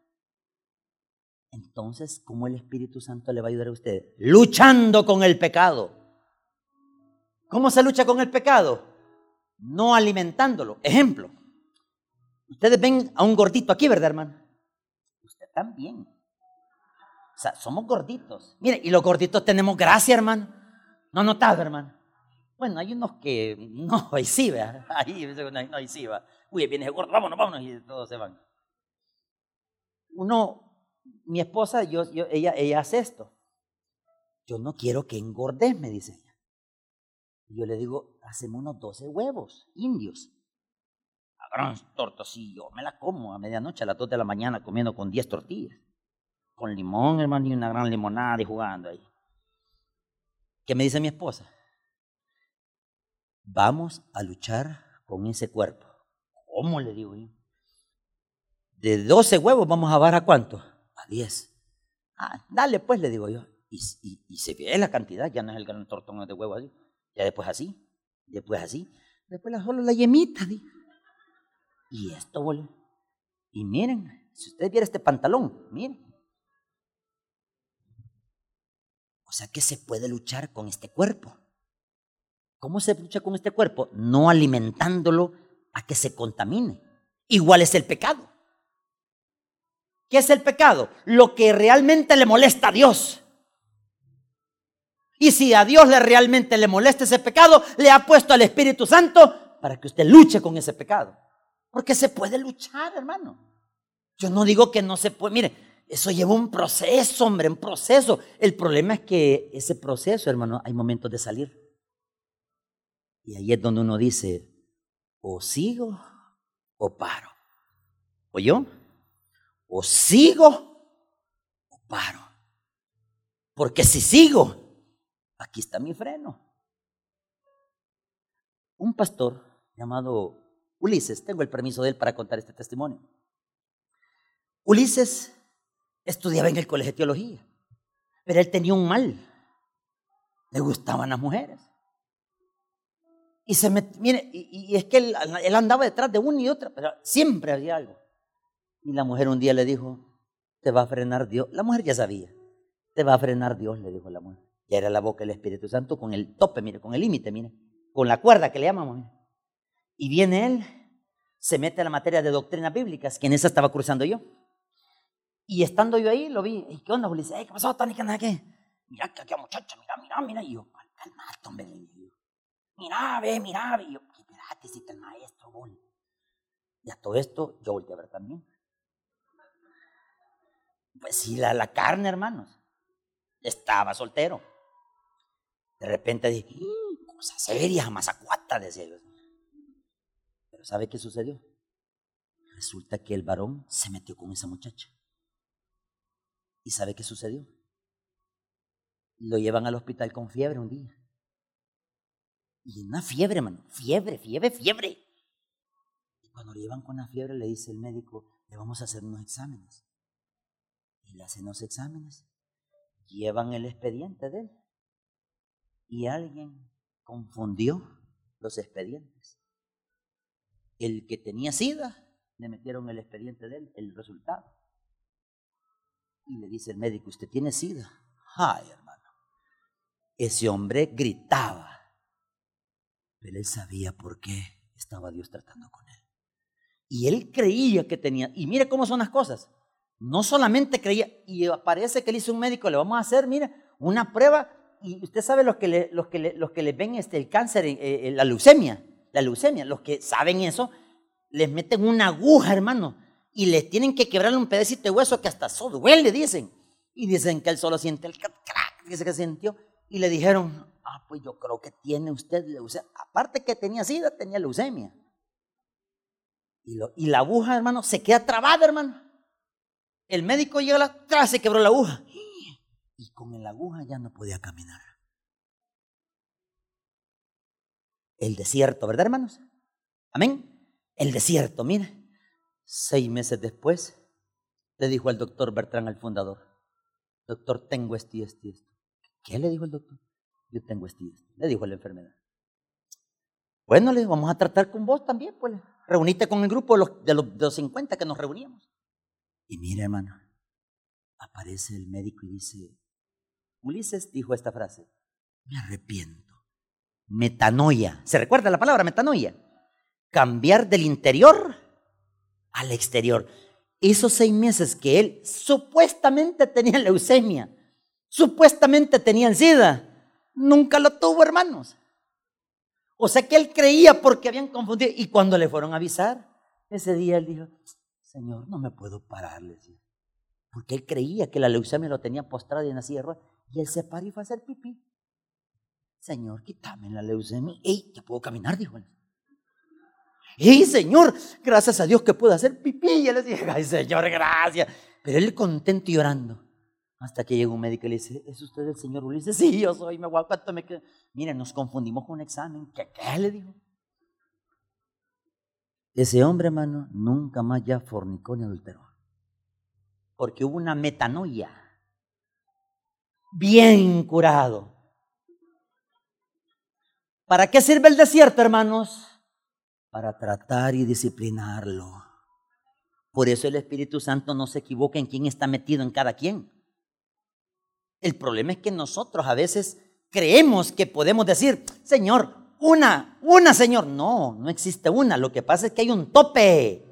Entonces, ¿cómo el Espíritu Santo le va a ayudar a usted? Luchando con el pecado. ¿Cómo se lucha con el pecado? No alimentándolo. Ejemplo. Ustedes ven a un gordito aquí, ¿verdad, hermano? Usted también. O sea, somos gorditos. Mire, y los gorditos tenemos gracia, hermano. ¿No notado, hermano? Bueno, hay unos que no, ahí sí, ¿verdad? Ahí, no, ahí sí, va. Uy, viene gordo, vámonos, vámonos, y todos se van. Uno, mi esposa, ella, ella hace esto. Yo no quiero que engordes, me dice. Y yo le digo, hacemos unos 12 huevos indios. A gran tortocillo, me la como a medianoche, a las 2 de la mañana, comiendo con 10 tortillas. Con limón, hermano, y una gran limonada y jugando ahí. ¿Qué me dice mi esposa? Vamos a luchar con ese cuerpo. ¿Cómo le digo yo? De 12 huevos vamos a bajar a cuánto? A 10. Ah, dale pues, le digo yo. Y, se ve la cantidad, ya no es el gran tortón de huevo así. Ya después así, después así. Después la, solo la yemita. Y esto, boludo. Y miren, si usted viera este pantalón, miren. O sea que se puede luchar con este cuerpo. ¿Cómo se lucha con este cuerpo? No alimentándolo a que se contamine. Igual es el pecado. ¿Qué es el pecado? Lo que realmente le molesta a Dios. Y si a Dios le realmente le molesta ese pecado, le ha puesto al Espíritu Santo para que usted luche con ese pecado. Porque se puede luchar, hermano. Yo no digo que no se puede. Mire, eso lleva un proceso, hombre, un proceso. El problema es que ese proceso, hermano, hay momentos de salir. Y ahí es donde uno dice, o sigo o paro. ¿O yo? O sigo o paro. Porque si sigo, aquí está mi freno. Un pastor llamado Ulises, tengo el permiso de él para contar este testimonio. Ulises estudiaba en el colegio de teología, pero él tenía un mal. Le gustaban las mujeres. Y se me, mire, y, es que él, andaba detrás de una y otra, pero siempre había algo. Y la mujer un día le dijo, te va a frenar Dios. La mujer ya sabía, te va a frenar Dios, le dijo la mujer. Ya era la boca del Espíritu Santo con el tope, mire, con el límite, mire, con la cuerda que le llamamos. Y viene él, se mete a la materia de doctrinas bíblicas, que en esa estaba cruzando yo. Y estando yo ahí, lo vi, ¿y qué onda, Ulises? ¿Qué pasó, Tony? ¿Qué qué? Mira, qué muchacha, mira, mira, mira. Y yo, calmate, hombre mira, ve, mira, ve. Y yo, espérate, si el maestro, bol. Y a todo esto, yo volteé a ver también. Pues sí, la, la carne, hermanos. Estaba soltero. De repente dije, mmm, cosa seria, mazacuata, decía yo. Pero ¿sabe qué sucedió? Resulta que el varón se metió con esa muchacha. ¿Y sabe qué sucedió? Lo llevan al hospital con fiebre un día. Y una fiebre, hermano. Fiebre, fiebre, fiebre. Y cuando le llevan con la fiebre, le dice el médico, le vamos a hacer unos exámenes. Y le hacen los exámenes. Llevan el expediente de él. Y alguien confundió los expedientes. El que tenía sida, le metieron el expediente de él, el resultado. Y le dice el médico, ¿usted tiene sida? Ay, hermano. Ese hombre gritaba pero él sabía por qué estaba Dios tratando con él. Y él creía que tenía, y mire cómo son las cosas. No solamente creía, y parece que le hizo un médico, le vamos a hacer, mire, una prueba, y usted sabe los que le, los que los que le ven este, el cáncer, eh, eh, la leucemia, la leucemia, los que saben eso, les meten una aguja, hermano, y les tienen que quebrarle un pedacito de hueso que hasta eso duele, dicen. Y dicen que él solo siente el crack, dice que sintió. Y le dijeron, ah, pues yo creo que tiene usted leucemia. Aparte que tenía sida, tenía leucemia. Y, y la aguja, hermano, se queda trabada, hermano. El médico llega atrás, se quebró la aguja. Y con la aguja ya no podía caminar. El desierto, ¿verdad, hermanos? Amén. El desierto, mire. Seis meses después, le dijo al doctor Bertrán, al fundador, doctor, tengo esto y esto y esto. ¿Qué le dijo el doctor? Yo tengo esto y esto. Le dijo la enfermedad. Bueno, le vamos a tratar con vos también, pues. Reuniste con el grupo de los, de los, de los 50 que nos reuníamos. Y mira, hermano, aparece el médico y dice, Ulises dijo esta frase, me arrepiento. Metanoia. ¿Se recuerda la palabra metanoia? Cambiar del interior al exterior. Esos seis meses que él supuestamente tenía leucemia, supuestamente tenía SIDA, nunca lo tuvo, hermanos. O sea que él creía porque habían confundido. Y cuando le fueron a avisar, ese día él dijo, Señor, no me puedo parar, Porque él creía que la leucemia lo tenía postrado en la sierra y él se paró y fue a hacer pipí. Señor, quítame la leucemia. ¡Ey, ya puedo caminar! Dijo él. ¡Ey, Señor! Gracias a Dios que puedo hacer pipí. Y él le dije, ¡ay, Señor, gracias! Pero él contento y llorando. Hasta que llega un médico y le dice, ¿es usted el señor Ulises? Sí, yo soy, me a me nos confundimos con un examen. ¿Qué, qué le dijo? Ese hombre, hermano, nunca más ya fornicó ni adulteró. Porque hubo una metanoia. Bien curado. ¿Para qué sirve el desierto, hermanos? Para tratar y disciplinarlo. Por eso el Espíritu Santo no se equivoca en quién está metido en cada quien. El problema es que nosotros a veces creemos que podemos decir, Señor, una, una, Señor. No, no existe una. Lo que pasa es que hay un tope.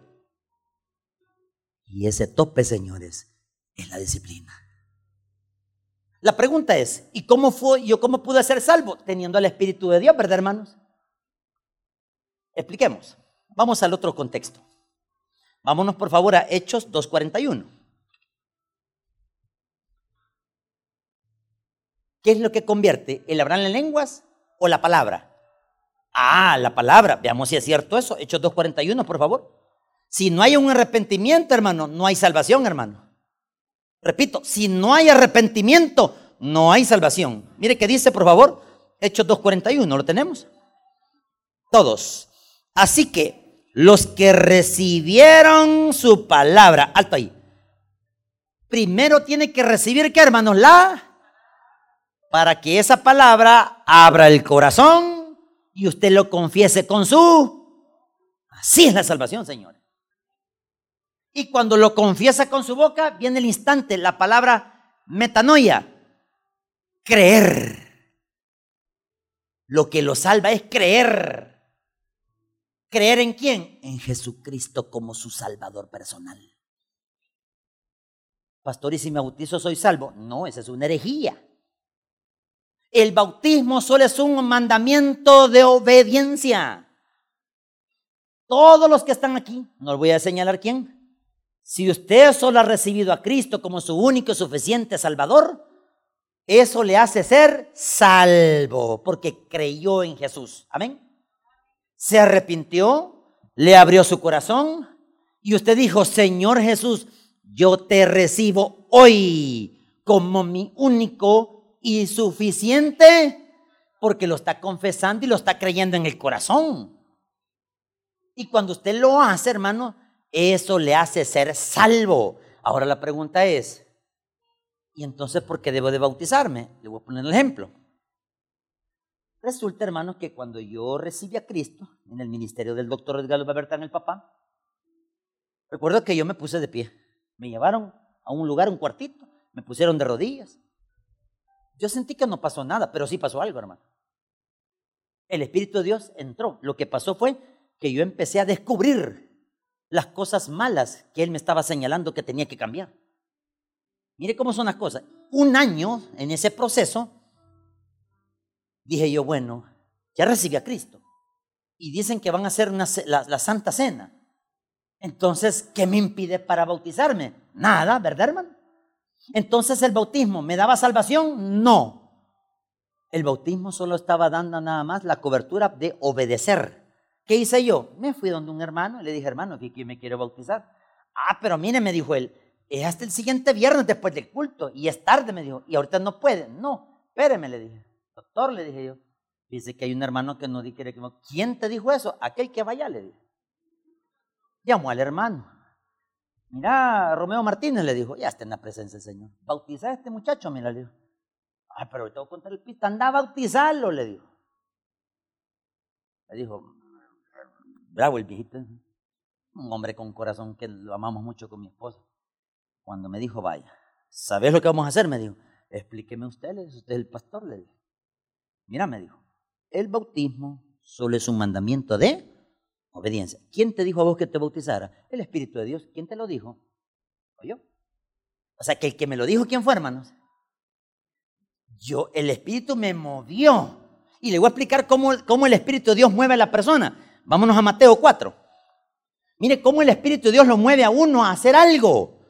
Y ese tope, señores, es la disciplina. La pregunta es, ¿y cómo fue yo cómo pude ser salvo? Teniendo el Espíritu de Dios, ¿verdad, hermanos? Expliquemos. Vamos al otro contexto. Vámonos, por favor, a Hechos 2.41. ¿Qué es lo que convierte? ¿El hablar en lenguas o la palabra? Ah, la palabra. Veamos si es cierto eso. Hechos 2.41, por favor. Si no hay un arrepentimiento, hermano, no hay salvación, hermano. Repito, si no hay arrepentimiento, no hay salvación. Mire qué dice, por favor, Hechos 2.41, ¿lo tenemos? Todos. Así que los que recibieron su palabra, alto ahí. Primero tiene que recibir, ¿qué hermanos? La, para que esa palabra abra el corazón y usted lo confiese con su... Así es la salvación, Señor. Y cuando lo confiesa con su boca, viene el instante, la palabra metanoia, creer. Lo que lo salva es creer. ¿Creer en quién? En Jesucristo como su Salvador personal. Pastor, ¿y si me bautizo soy salvo? No, esa es una herejía. El bautismo solo es un mandamiento de obediencia. Todos los que están aquí, no les voy a señalar quién. Si usted solo ha recibido a Cristo como su único y suficiente Salvador, eso le hace ser salvo, porque creyó en Jesús. Amén. Se arrepintió, le abrió su corazón y usted dijo, Señor Jesús, yo te recibo hoy como mi único y suficiente porque lo está confesando y lo está creyendo en el corazón. Y cuando usted lo hace, hermano, eso le hace ser salvo. Ahora la pregunta es, ¿y entonces por qué debo de bautizarme? Le voy a poner el ejemplo. Resulta, hermano, que cuando yo recibí a Cristo en el ministerio del doctor Edgardo Bertán, el papá, recuerdo que yo me puse de pie. Me llevaron a un lugar, un cuartito, me pusieron de rodillas yo sentí que no pasó nada, pero sí pasó algo, hermano. El Espíritu de Dios entró. Lo que pasó fue que yo empecé a descubrir las cosas malas que él me estaba señalando que tenía que cambiar. Mire cómo son las cosas. Un año en ese proceso, dije yo, bueno, ya recibí a Cristo. Y dicen que van a hacer la, la Santa Cena. Entonces, ¿qué me impide para bautizarme? Nada, ¿verdad, hermano? Entonces, ¿el bautismo me daba salvación? No. El bautismo solo estaba dando nada más la cobertura de obedecer. ¿Qué hice yo? Me fui donde un hermano y le dije, hermano, que me quiero bautizar. Ah, pero mire, me dijo él, es hasta el siguiente viernes después del culto y es tarde, me dijo, y ahorita no puede. No, espéreme, le dije. Doctor, le dije yo. Dice que hay un hermano que no quiere que... ¿Quién te dijo eso? Aquel que vaya, le dije. Llamó al hermano. Mira, Romeo Martínez le dijo, ya está en la presencia del Señor. Bautiza a este muchacho, mira, le dijo. Ay, pero ahorita voy a contar el pista. Anda a bautizarlo, le dijo. Le dijo, bravo el viejito. Un hombre con corazón que lo amamos mucho con mi esposa. Cuando me dijo, vaya, ¿sabes lo que vamos a hacer? Me dijo, explíqueme usted, usted el pastor, le dije. Mira, me dijo, el bautismo solo es un mandamiento de obediencia. ¿Quién te dijo a vos que te bautizara? El Espíritu de Dios. ¿Quién te lo dijo? ¿O yo? O sea, que el que me lo dijo, ¿quién fue, hermanos? Yo, el Espíritu me movió. Y le voy a explicar cómo, cómo el Espíritu de Dios mueve a la persona. Vámonos a Mateo 4. Mire cómo el Espíritu de Dios lo mueve a uno a hacer algo.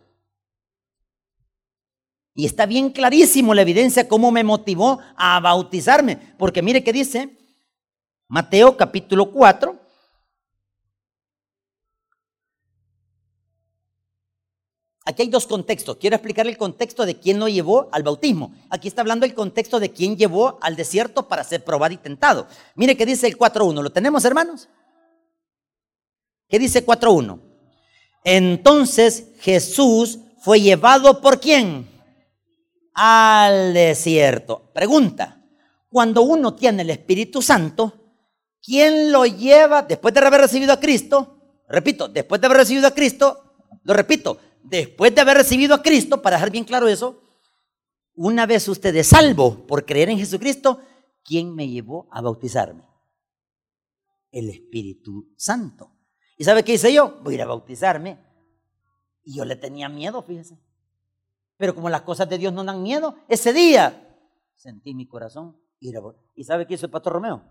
Y está bien clarísimo la evidencia cómo me motivó a bautizarme. Porque mire qué dice Mateo capítulo 4. Aquí hay dos contextos. Quiero explicar el contexto de quién lo llevó al bautismo. Aquí está hablando el contexto de quién llevó al desierto para ser probado y tentado. Mire qué dice el 4.1. ¿Lo tenemos, hermanos? ¿Qué dice 4.1? Entonces Jesús fue llevado por quién? al desierto. Pregunta, cuando uno tiene el Espíritu Santo, ¿quién lo lleva después de haber recibido a Cristo? Repito, después de haber recibido a Cristo, lo repito, después de haber recibido a Cristo, para dejar bien claro eso, una vez usted es salvo por creer en Jesucristo, ¿quién me llevó a bautizarme? El Espíritu Santo. ¿Y sabe qué hice yo? Voy a ir a bautizarme. Y yo le tenía miedo, fíjese. Pero como las cosas de Dios no dan miedo, ese día sentí mi corazón ir a ¿Y sabe qué hizo el pastor Romeo?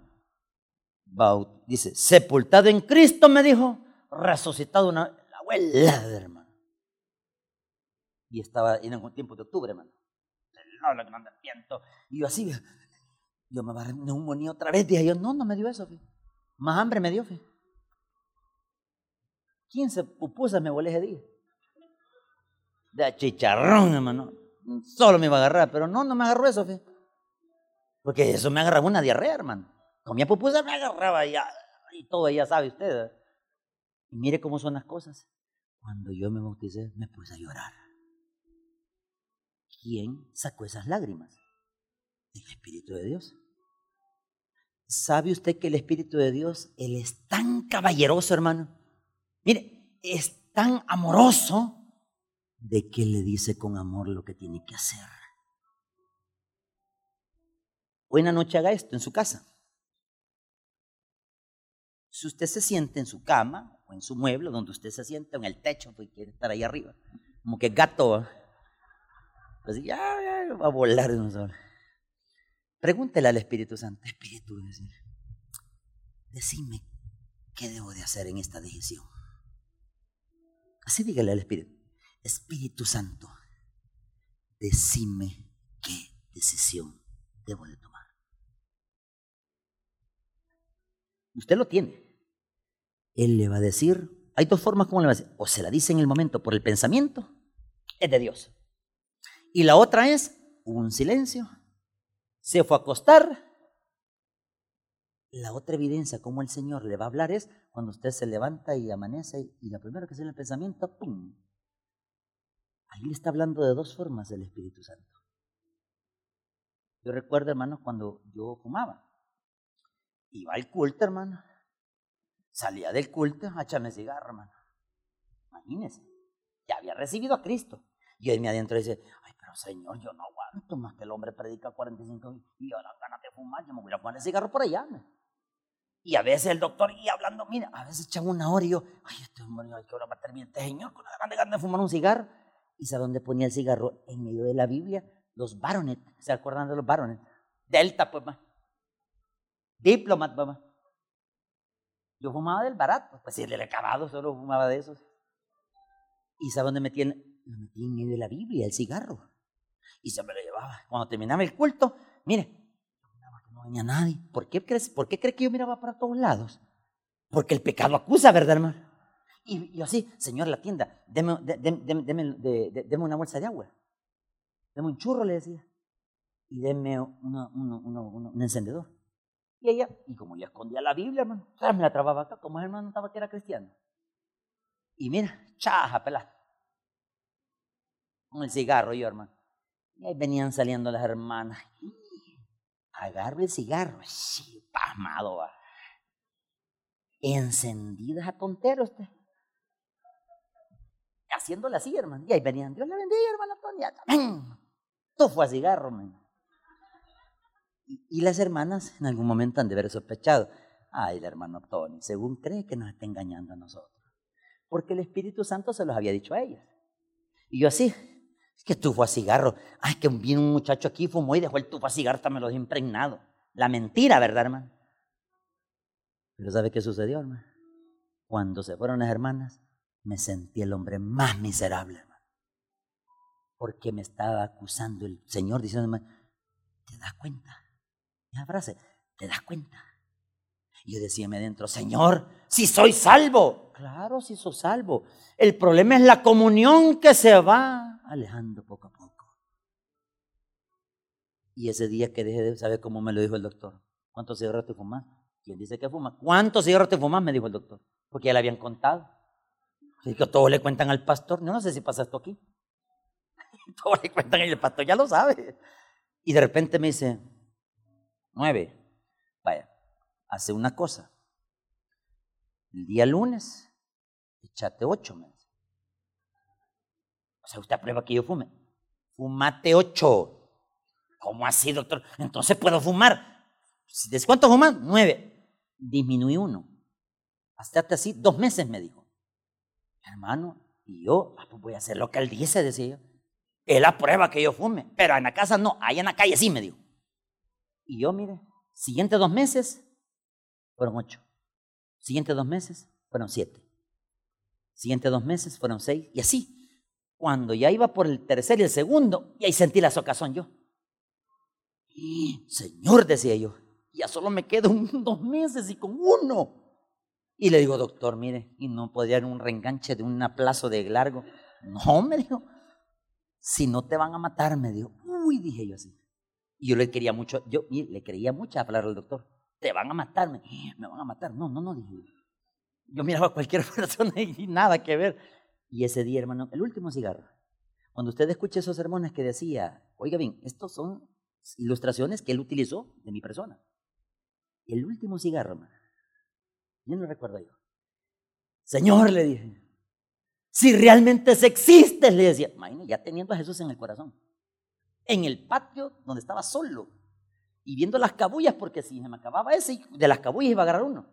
Baut dice, sepultado en Cristo, me dijo, resucitado una la abuela, hermano. Y estaba en algún tiempo de octubre, hermano. No, que manda el viento. Y yo así, yo me barré neumonía otra vez. Dije yo, no, no me dio eso, fíjate. Más hambre me dio, fíjate. 15 pupusas me volé ese día. De chicharrón, hermano. Solo me iba a agarrar, pero no, no me agarró eso, fe. Porque eso me agarraba una diarrea, hermano. Comía pupusas, me agarraba y, y todo, ya sabe usted. Y mire cómo son las cosas. Cuando yo me bauticé, me puse a llorar. ¿Quién sacó esas lágrimas? El Espíritu de Dios. ¿Sabe usted que el Espíritu de Dios, Él es tan caballeroso, hermano? Mire, es tan amoroso de que le dice con amor lo que tiene que hacer. Buena noche haga esto en su casa. Si usted se siente en su cama o en su mueble, donde usted se siente, en el techo, porque quiere estar ahí arriba, como que gato, pues ya, va a volar de un Pregúntele al Espíritu Santo, Espíritu, decime qué debo de hacer en esta decisión. Así dígale al Espíritu. Espíritu Santo, decime qué decisión debo de tomar. Usted lo tiene. Él le va a decir, hay dos formas como le va a decir, o se la dice en el momento por el pensamiento, es de Dios. Y la otra es un silencio. Se fue a acostar. La otra evidencia como el Señor le va a hablar es cuando usted se levanta y amanece y la primera que sale el pensamiento, ¡pum! Ahí le está hablando de dos formas del Espíritu Santo. Yo recuerdo, hermanos, cuando yo fumaba. Iba al culto, hermano. Salía del culto a echarme cigarro, hermano. Imagínense. Ya había recibido a Cristo. Y ahí me adentro dice, ay, pero Señor, yo no aguanto más que el hombre predica 45 y las ganas de fumar, yo me voy a poner el cigarro por allá. Y a veces el doctor, y hablando, mira, a veces echaba una hora y yo, ay, este hombre, ay, que hora va a terminar este señor con la grande de fumar un cigarro. ¿Y sabe dónde ponía el cigarro? En medio de la Biblia, los baronet. ¿Se acuerdan de los baronet? Delta, pues, más. Diplomat, mamá. Yo fumaba del barato, pues si el acabado solo fumaba de esos. ¿Y sabe dónde metía? Lo metía en medio de la Biblia, el cigarro. Y se me lo llevaba. Cuando terminaba el culto, mire, no venía nadie. ¿Por qué crees, por qué cree que yo miraba para todos lados? Porque el pecado acusa, ¿verdad, hermano? Y yo así, señor, la tienda, deme, una bolsa de agua. Deme un churro, le decía. Y deme un encendedor. Y ella, y como ya escondía la Biblia, hermano, me la trababa acá, como el hermano estaba que era cristiano. Y mira, chaja, pelá. Con el cigarro yo, hermano. Y ahí venían saliendo las hermanas. Agarro el cigarro, sí, pasmado. Encendidas a tontero usted haciéndole así, hermano. Y ahí venían, Dios le bendiga, hermano Antonia. Todo fue a cigarro, hermano. Y, las hermanas en algún momento han de haber sospechado. Ay, el hermano Tony, según cree que nos está engañando a nosotros. Porque el Espíritu Santo se los había dicho a ellas. Y yo así, es que tufo a cigarro. Ay, que vino un muchacho aquí, fumó y dejó el tufo a cigarro, hasta me lo impregnado. La mentira, ¿verdad, hermano? Pero ¿sabe qué sucedió, hermano? Cuando se fueron las hermanas, me sentí el hombre más miserable, hermano. Porque me estaba acusando el Señor diciéndome, ¿te das cuenta? Me abrace, ¿te das cuenta? Y yo decía dentro, Señor, si soy salvo. Claro, si soy salvo. El problema es la comunión que se va alejando poco a poco. Y ese día que dejé de, ¿sabe cómo me lo dijo el doctor? ¿Cuántos cigarros te fumas? ¿Quién dice que fuma? ¿Cuántos cigarros te fumas? Me dijo el doctor. Porque ya le habían contado. Y que todos le cuentan al pastor. no sé si pasa esto aquí. todos le cuentan y el pastor ya lo sabe. Y de repente me dice, nueve. Hace una cosa. El día lunes, echate ocho meses. O sea, usted aprueba que yo fume. Fumate ocho. ¿Cómo así, doctor? Entonces puedo fumar. ¿Desde cuánto fumas? Nueve. Disminuí uno. Hasta así, dos meses me dijo. Hermano, y yo ah, pues voy a hacer lo que él dice, decía yo. Él aprueba que yo fume, pero en la casa no, ahí en la calle sí me dijo. Y yo, mire, siguientes dos meses fueron ocho. Siguientes dos meses fueron siete. Siguientes dos meses fueron seis. Y así, cuando ya iba por el tercer y el segundo, y ahí sentí la socazón yo. Señor, decía yo, ya solo me quedo dos meses y con uno. Y le digo, doctor, mire, y no podría haber un reenganche de un plazo de largo. No, me dijo, si no te van a matar, me dijo. Uy, dije yo así. Y yo le quería mucho, yo le creía mucho hablar al doctor. Te van a matar, me, me van a matar. No, no, no, dije. Yo miraba a cualquier persona y nada que ver. Y ese día, hermano, el último cigarro. Cuando usted escuche esos sermones que decía, oiga bien, estos son ilustraciones que él utilizó de mi persona. El último cigarro, hermano yo no recuerdo yo. Señor, le dije, si realmente se existe, le decía, ya teniendo a Jesús en el corazón, en el patio donde estaba solo y viendo las cabullas, porque si se me acababa ese, de las cabullas iba a agarrar uno.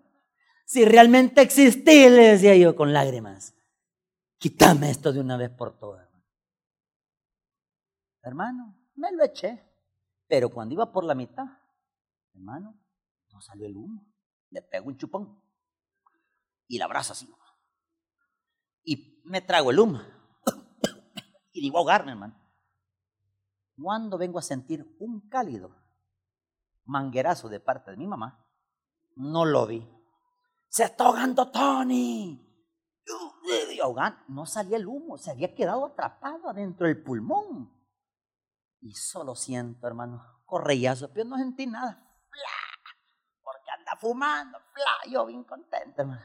Si realmente existe, le decía yo con lágrimas, quítame esto de una vez por todas. Hermano, me lo eché, pero cuando iba por la mitad, hermano, no salió el humo, le pego un chupón y la abrazo así. Y me trago el humo. y digo ahogarme, hermano. Cuando vengo a sentir un cálido manguerazo de parte de mi mamá, no lo vi. Se está ahogando Tony. No salía el humo, se había quedado atrapado adentro del pulmón. Y solo siento, hermano, correllazo, pero no sentí nada. Porque anda fumando, yo bien contento, hermano.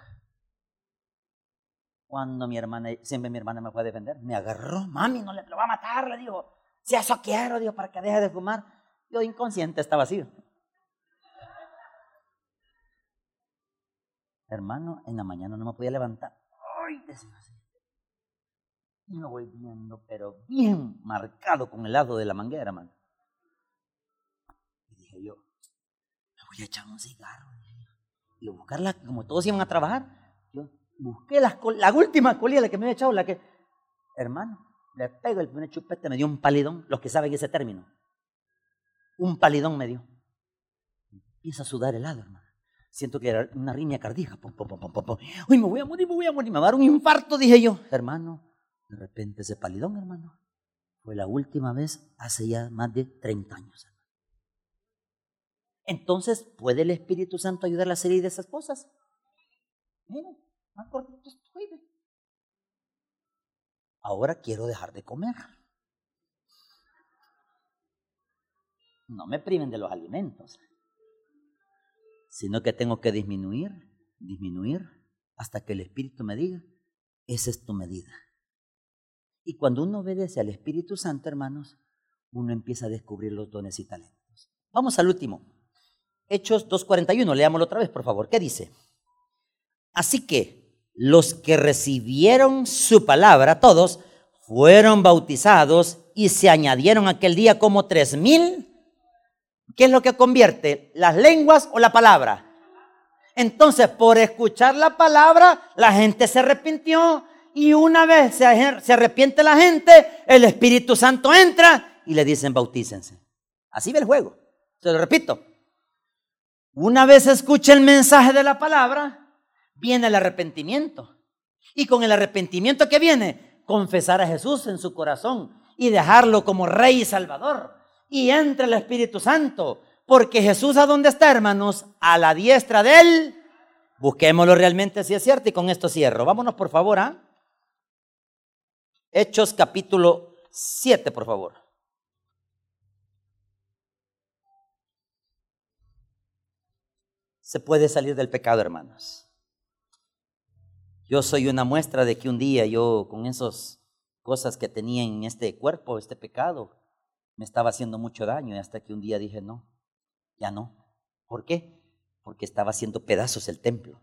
Cuando mi hermana, siempre mi hermana me fue a defender, me agarró, mami, no le lo va a matar, le digo, si eso quiero, digo, para que deje de fumar. Yo inconsciente estaba así. Hermano, en la mañana no me podía levantar. Ay, Y me voy viendo, pero bien marcado con el lado de la manguera, hermano. Y dije yo, me voy a echar un cigarro. y buscarla, como todos iban a trabajar, yo busqué la, la última colilla, la que me había echado, la que, hermano, le pego el primer chupete, me dio un palidón, los que saben ese término. Un palidón me dio. Empieza a sudar helado, hermano. Siento que era una riña cardíaca. Uy, me voy a morir, me voy a morir, me va a dar un infarto, dije yo. Hermano, de repente ese palidón, hermano, fue la última vez hace ya más de 30 años. Entonces, ¿puede el Espíritu Santo ayudar a salir de esas cosas? Miren, más cortito estoy. Ahora quiero dejar de comer. No me priven de los alimentos, sino que tengo que disminuir, disminuir, hasta que el Espíritu me diga, esa es tu medida. Y cuando uno obedece al Espíritu Santo, hermanos, uno empieza a descubrir los dones y talentos. Vamos al último. Hechos 2.41, leámoslo otra vez, por favor. ¿Qué dice? Así que los que recibieron su palabra, todos, fueron bautizados y se añadieron aquel día como tres mil. ¿Qué es lo que convierte? ¿Las lenguas o la palabra? Entonces, por escuchar la palabra, la gente se arrepintió y una vez se, arrepiente la gente, el Espíritu Santo entra y le dicen bautícense. Así ve el juego. Se lo repito. Una vez escucha el mensaje de la palabra, viene el arrepentimiento. Y con el arrepentimiento que viene, confesar a Jesús en su corazón y dejarlo como Rey y Salvador. Y entra el Espíritu Santo. Porque Jesús, ¿a dónde está, hermanos? A la diestra de él. Busquémoslo realmente si es cierto y con esto cierro. Vámonos, por favor, a Hechos capítulo 7, por favor. Se puede salir del pecado, hermanos. Yo soy una muestra de que un día yo, con esas cosas que tenía en este cuerpo, este pecado, me estaba haciendo mucho daño y hasta que un día dije, no, ya no. ¿Por qué? Porque estaba haciendo pedazos el templo.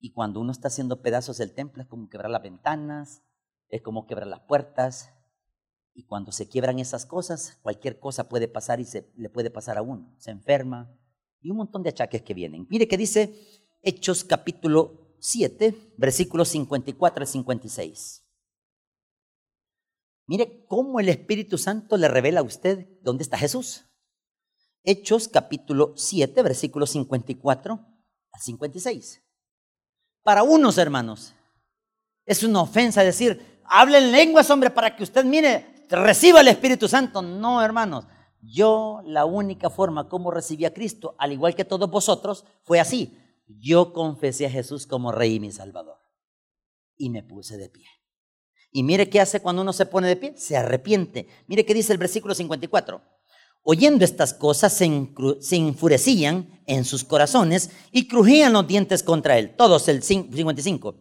Y cuando uno está haciendo pedazos el templo es como quebrar las ventanas, es como quebrar las puertas. Y cuando se quiebran esas cosas, cualquier cosa puede pasar y se le puede pasar a uno. Se enferma y un montón de achaques que vienen. Mire que dice Hechos capítulo 7, versículos 54 al 56. Mire cómo el Espíritu Santo le revela a usted dónde está Jesús. Hechos capítulo 7, versículos 54 al 56. Para unos hermanos, es una ofensa decir, hablen lenguas, hombre, para que usted mire, reciba el Espíritu Santo. No, hermanos. Yo la única forma como recibí a Cristo, al igual que todos vosotros, fue así. Yo confesé a Jesús como Rey y mi Salvador. Y me puse de pie. Y mire qué hace cuando uno se pone de pie. Se arrepiente. Mire qué dice el versículo 54. Oyendo estas cosas se, enfurecían en sus corazones y crujían los dientes contra él. Todos el 55.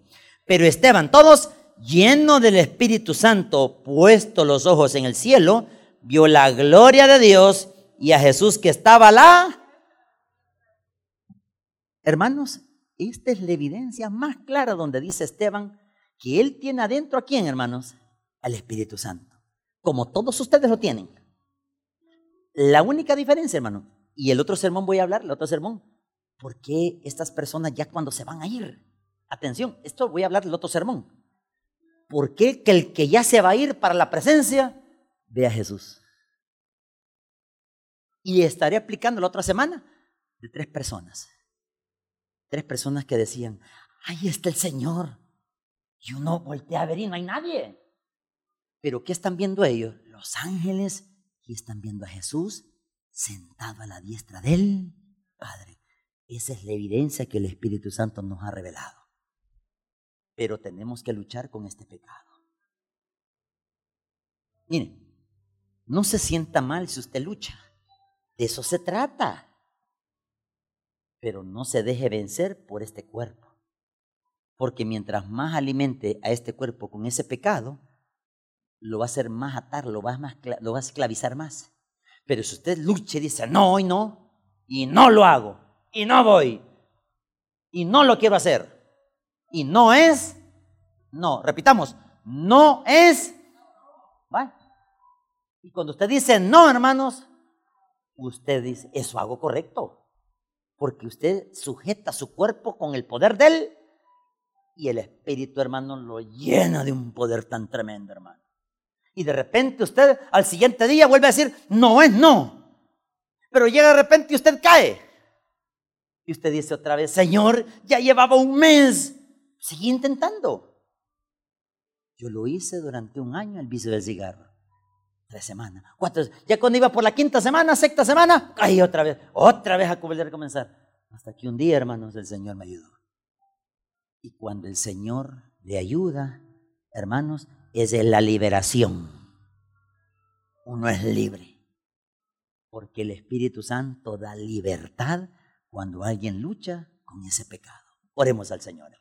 Pero Esteban, todos lleno del Espíritu Santo, puesto los ojos en el cielo, vio la gloria de Dios y a Jesús que estaba lá. Hermanos, esta es la evidencia más clara donde dice Esteban que él tiene adentro a quién, hermanos? Al Espíritu Santo. Como todos ustedes lo tienen. La única diferencia, hermano, y el otro sermón voy a hablar, el otro sermón, ¿por qué estas personas ya cuando se van a ir? Atención, esto voy a hablar del otro sermón. ¿por qué que el que ya se va a ir para la presencia ve a Jesús? Y estaré aplicando la otra semana de tres personas. Tres personas que decían, ahí está el Señor. Y uno voltea a ver y no hay nadie. Pero ¿qué están viendo ellos? Los ángeles y están viendo a Jesús sentado a la diestra del Padre. Esa es la evidencia que el Espíritu Santo nos ha revelado pero tenemos que luchar con este pecado. Miren, no se sienta mal si usted lucha. De eso se trata. Pero no se deje vencer por este cuerpo. Porque mientras más alimente a este cuerpo con ese pecado, lo va a hacer más atar, lo va a, más, lo a esclavizar más. Pero si usted lucha y dice, no, y no, y no lo hago, y no voy, y no lo quiero hacer, y no es, no, repitamos, no es, ¿va? Y cuando usted dice no, hermanos, usted dice, eso hago correcto. Porque usted sujeta su cuerpo con el poder de él y el espíritu, hermano, lo llena de un poder tan tremendo, hermano. Y de repente usted al siguiente día vuelve a decir, no es no. Pero llega de repente y usted cae. Y usted dice otra vez, Señor, ya llevaba un mes. Sigue intentando. Yo lo hice durante un año el vicio del cigarro. Tres semanas, cuatro. Ya cuando iba por la quinta semana, sexta semana, caí otra vez. Otra vez a volver a comenzar. Hasta que un día, hermanos, el Señor me ayudó. Y cuando el Señor le ayuda, hermanos, es de la liberación. Uno es libre. Porque el Espíritu Santo da libertad cuando alguien lucha con ese pecado. Oremos al Señor.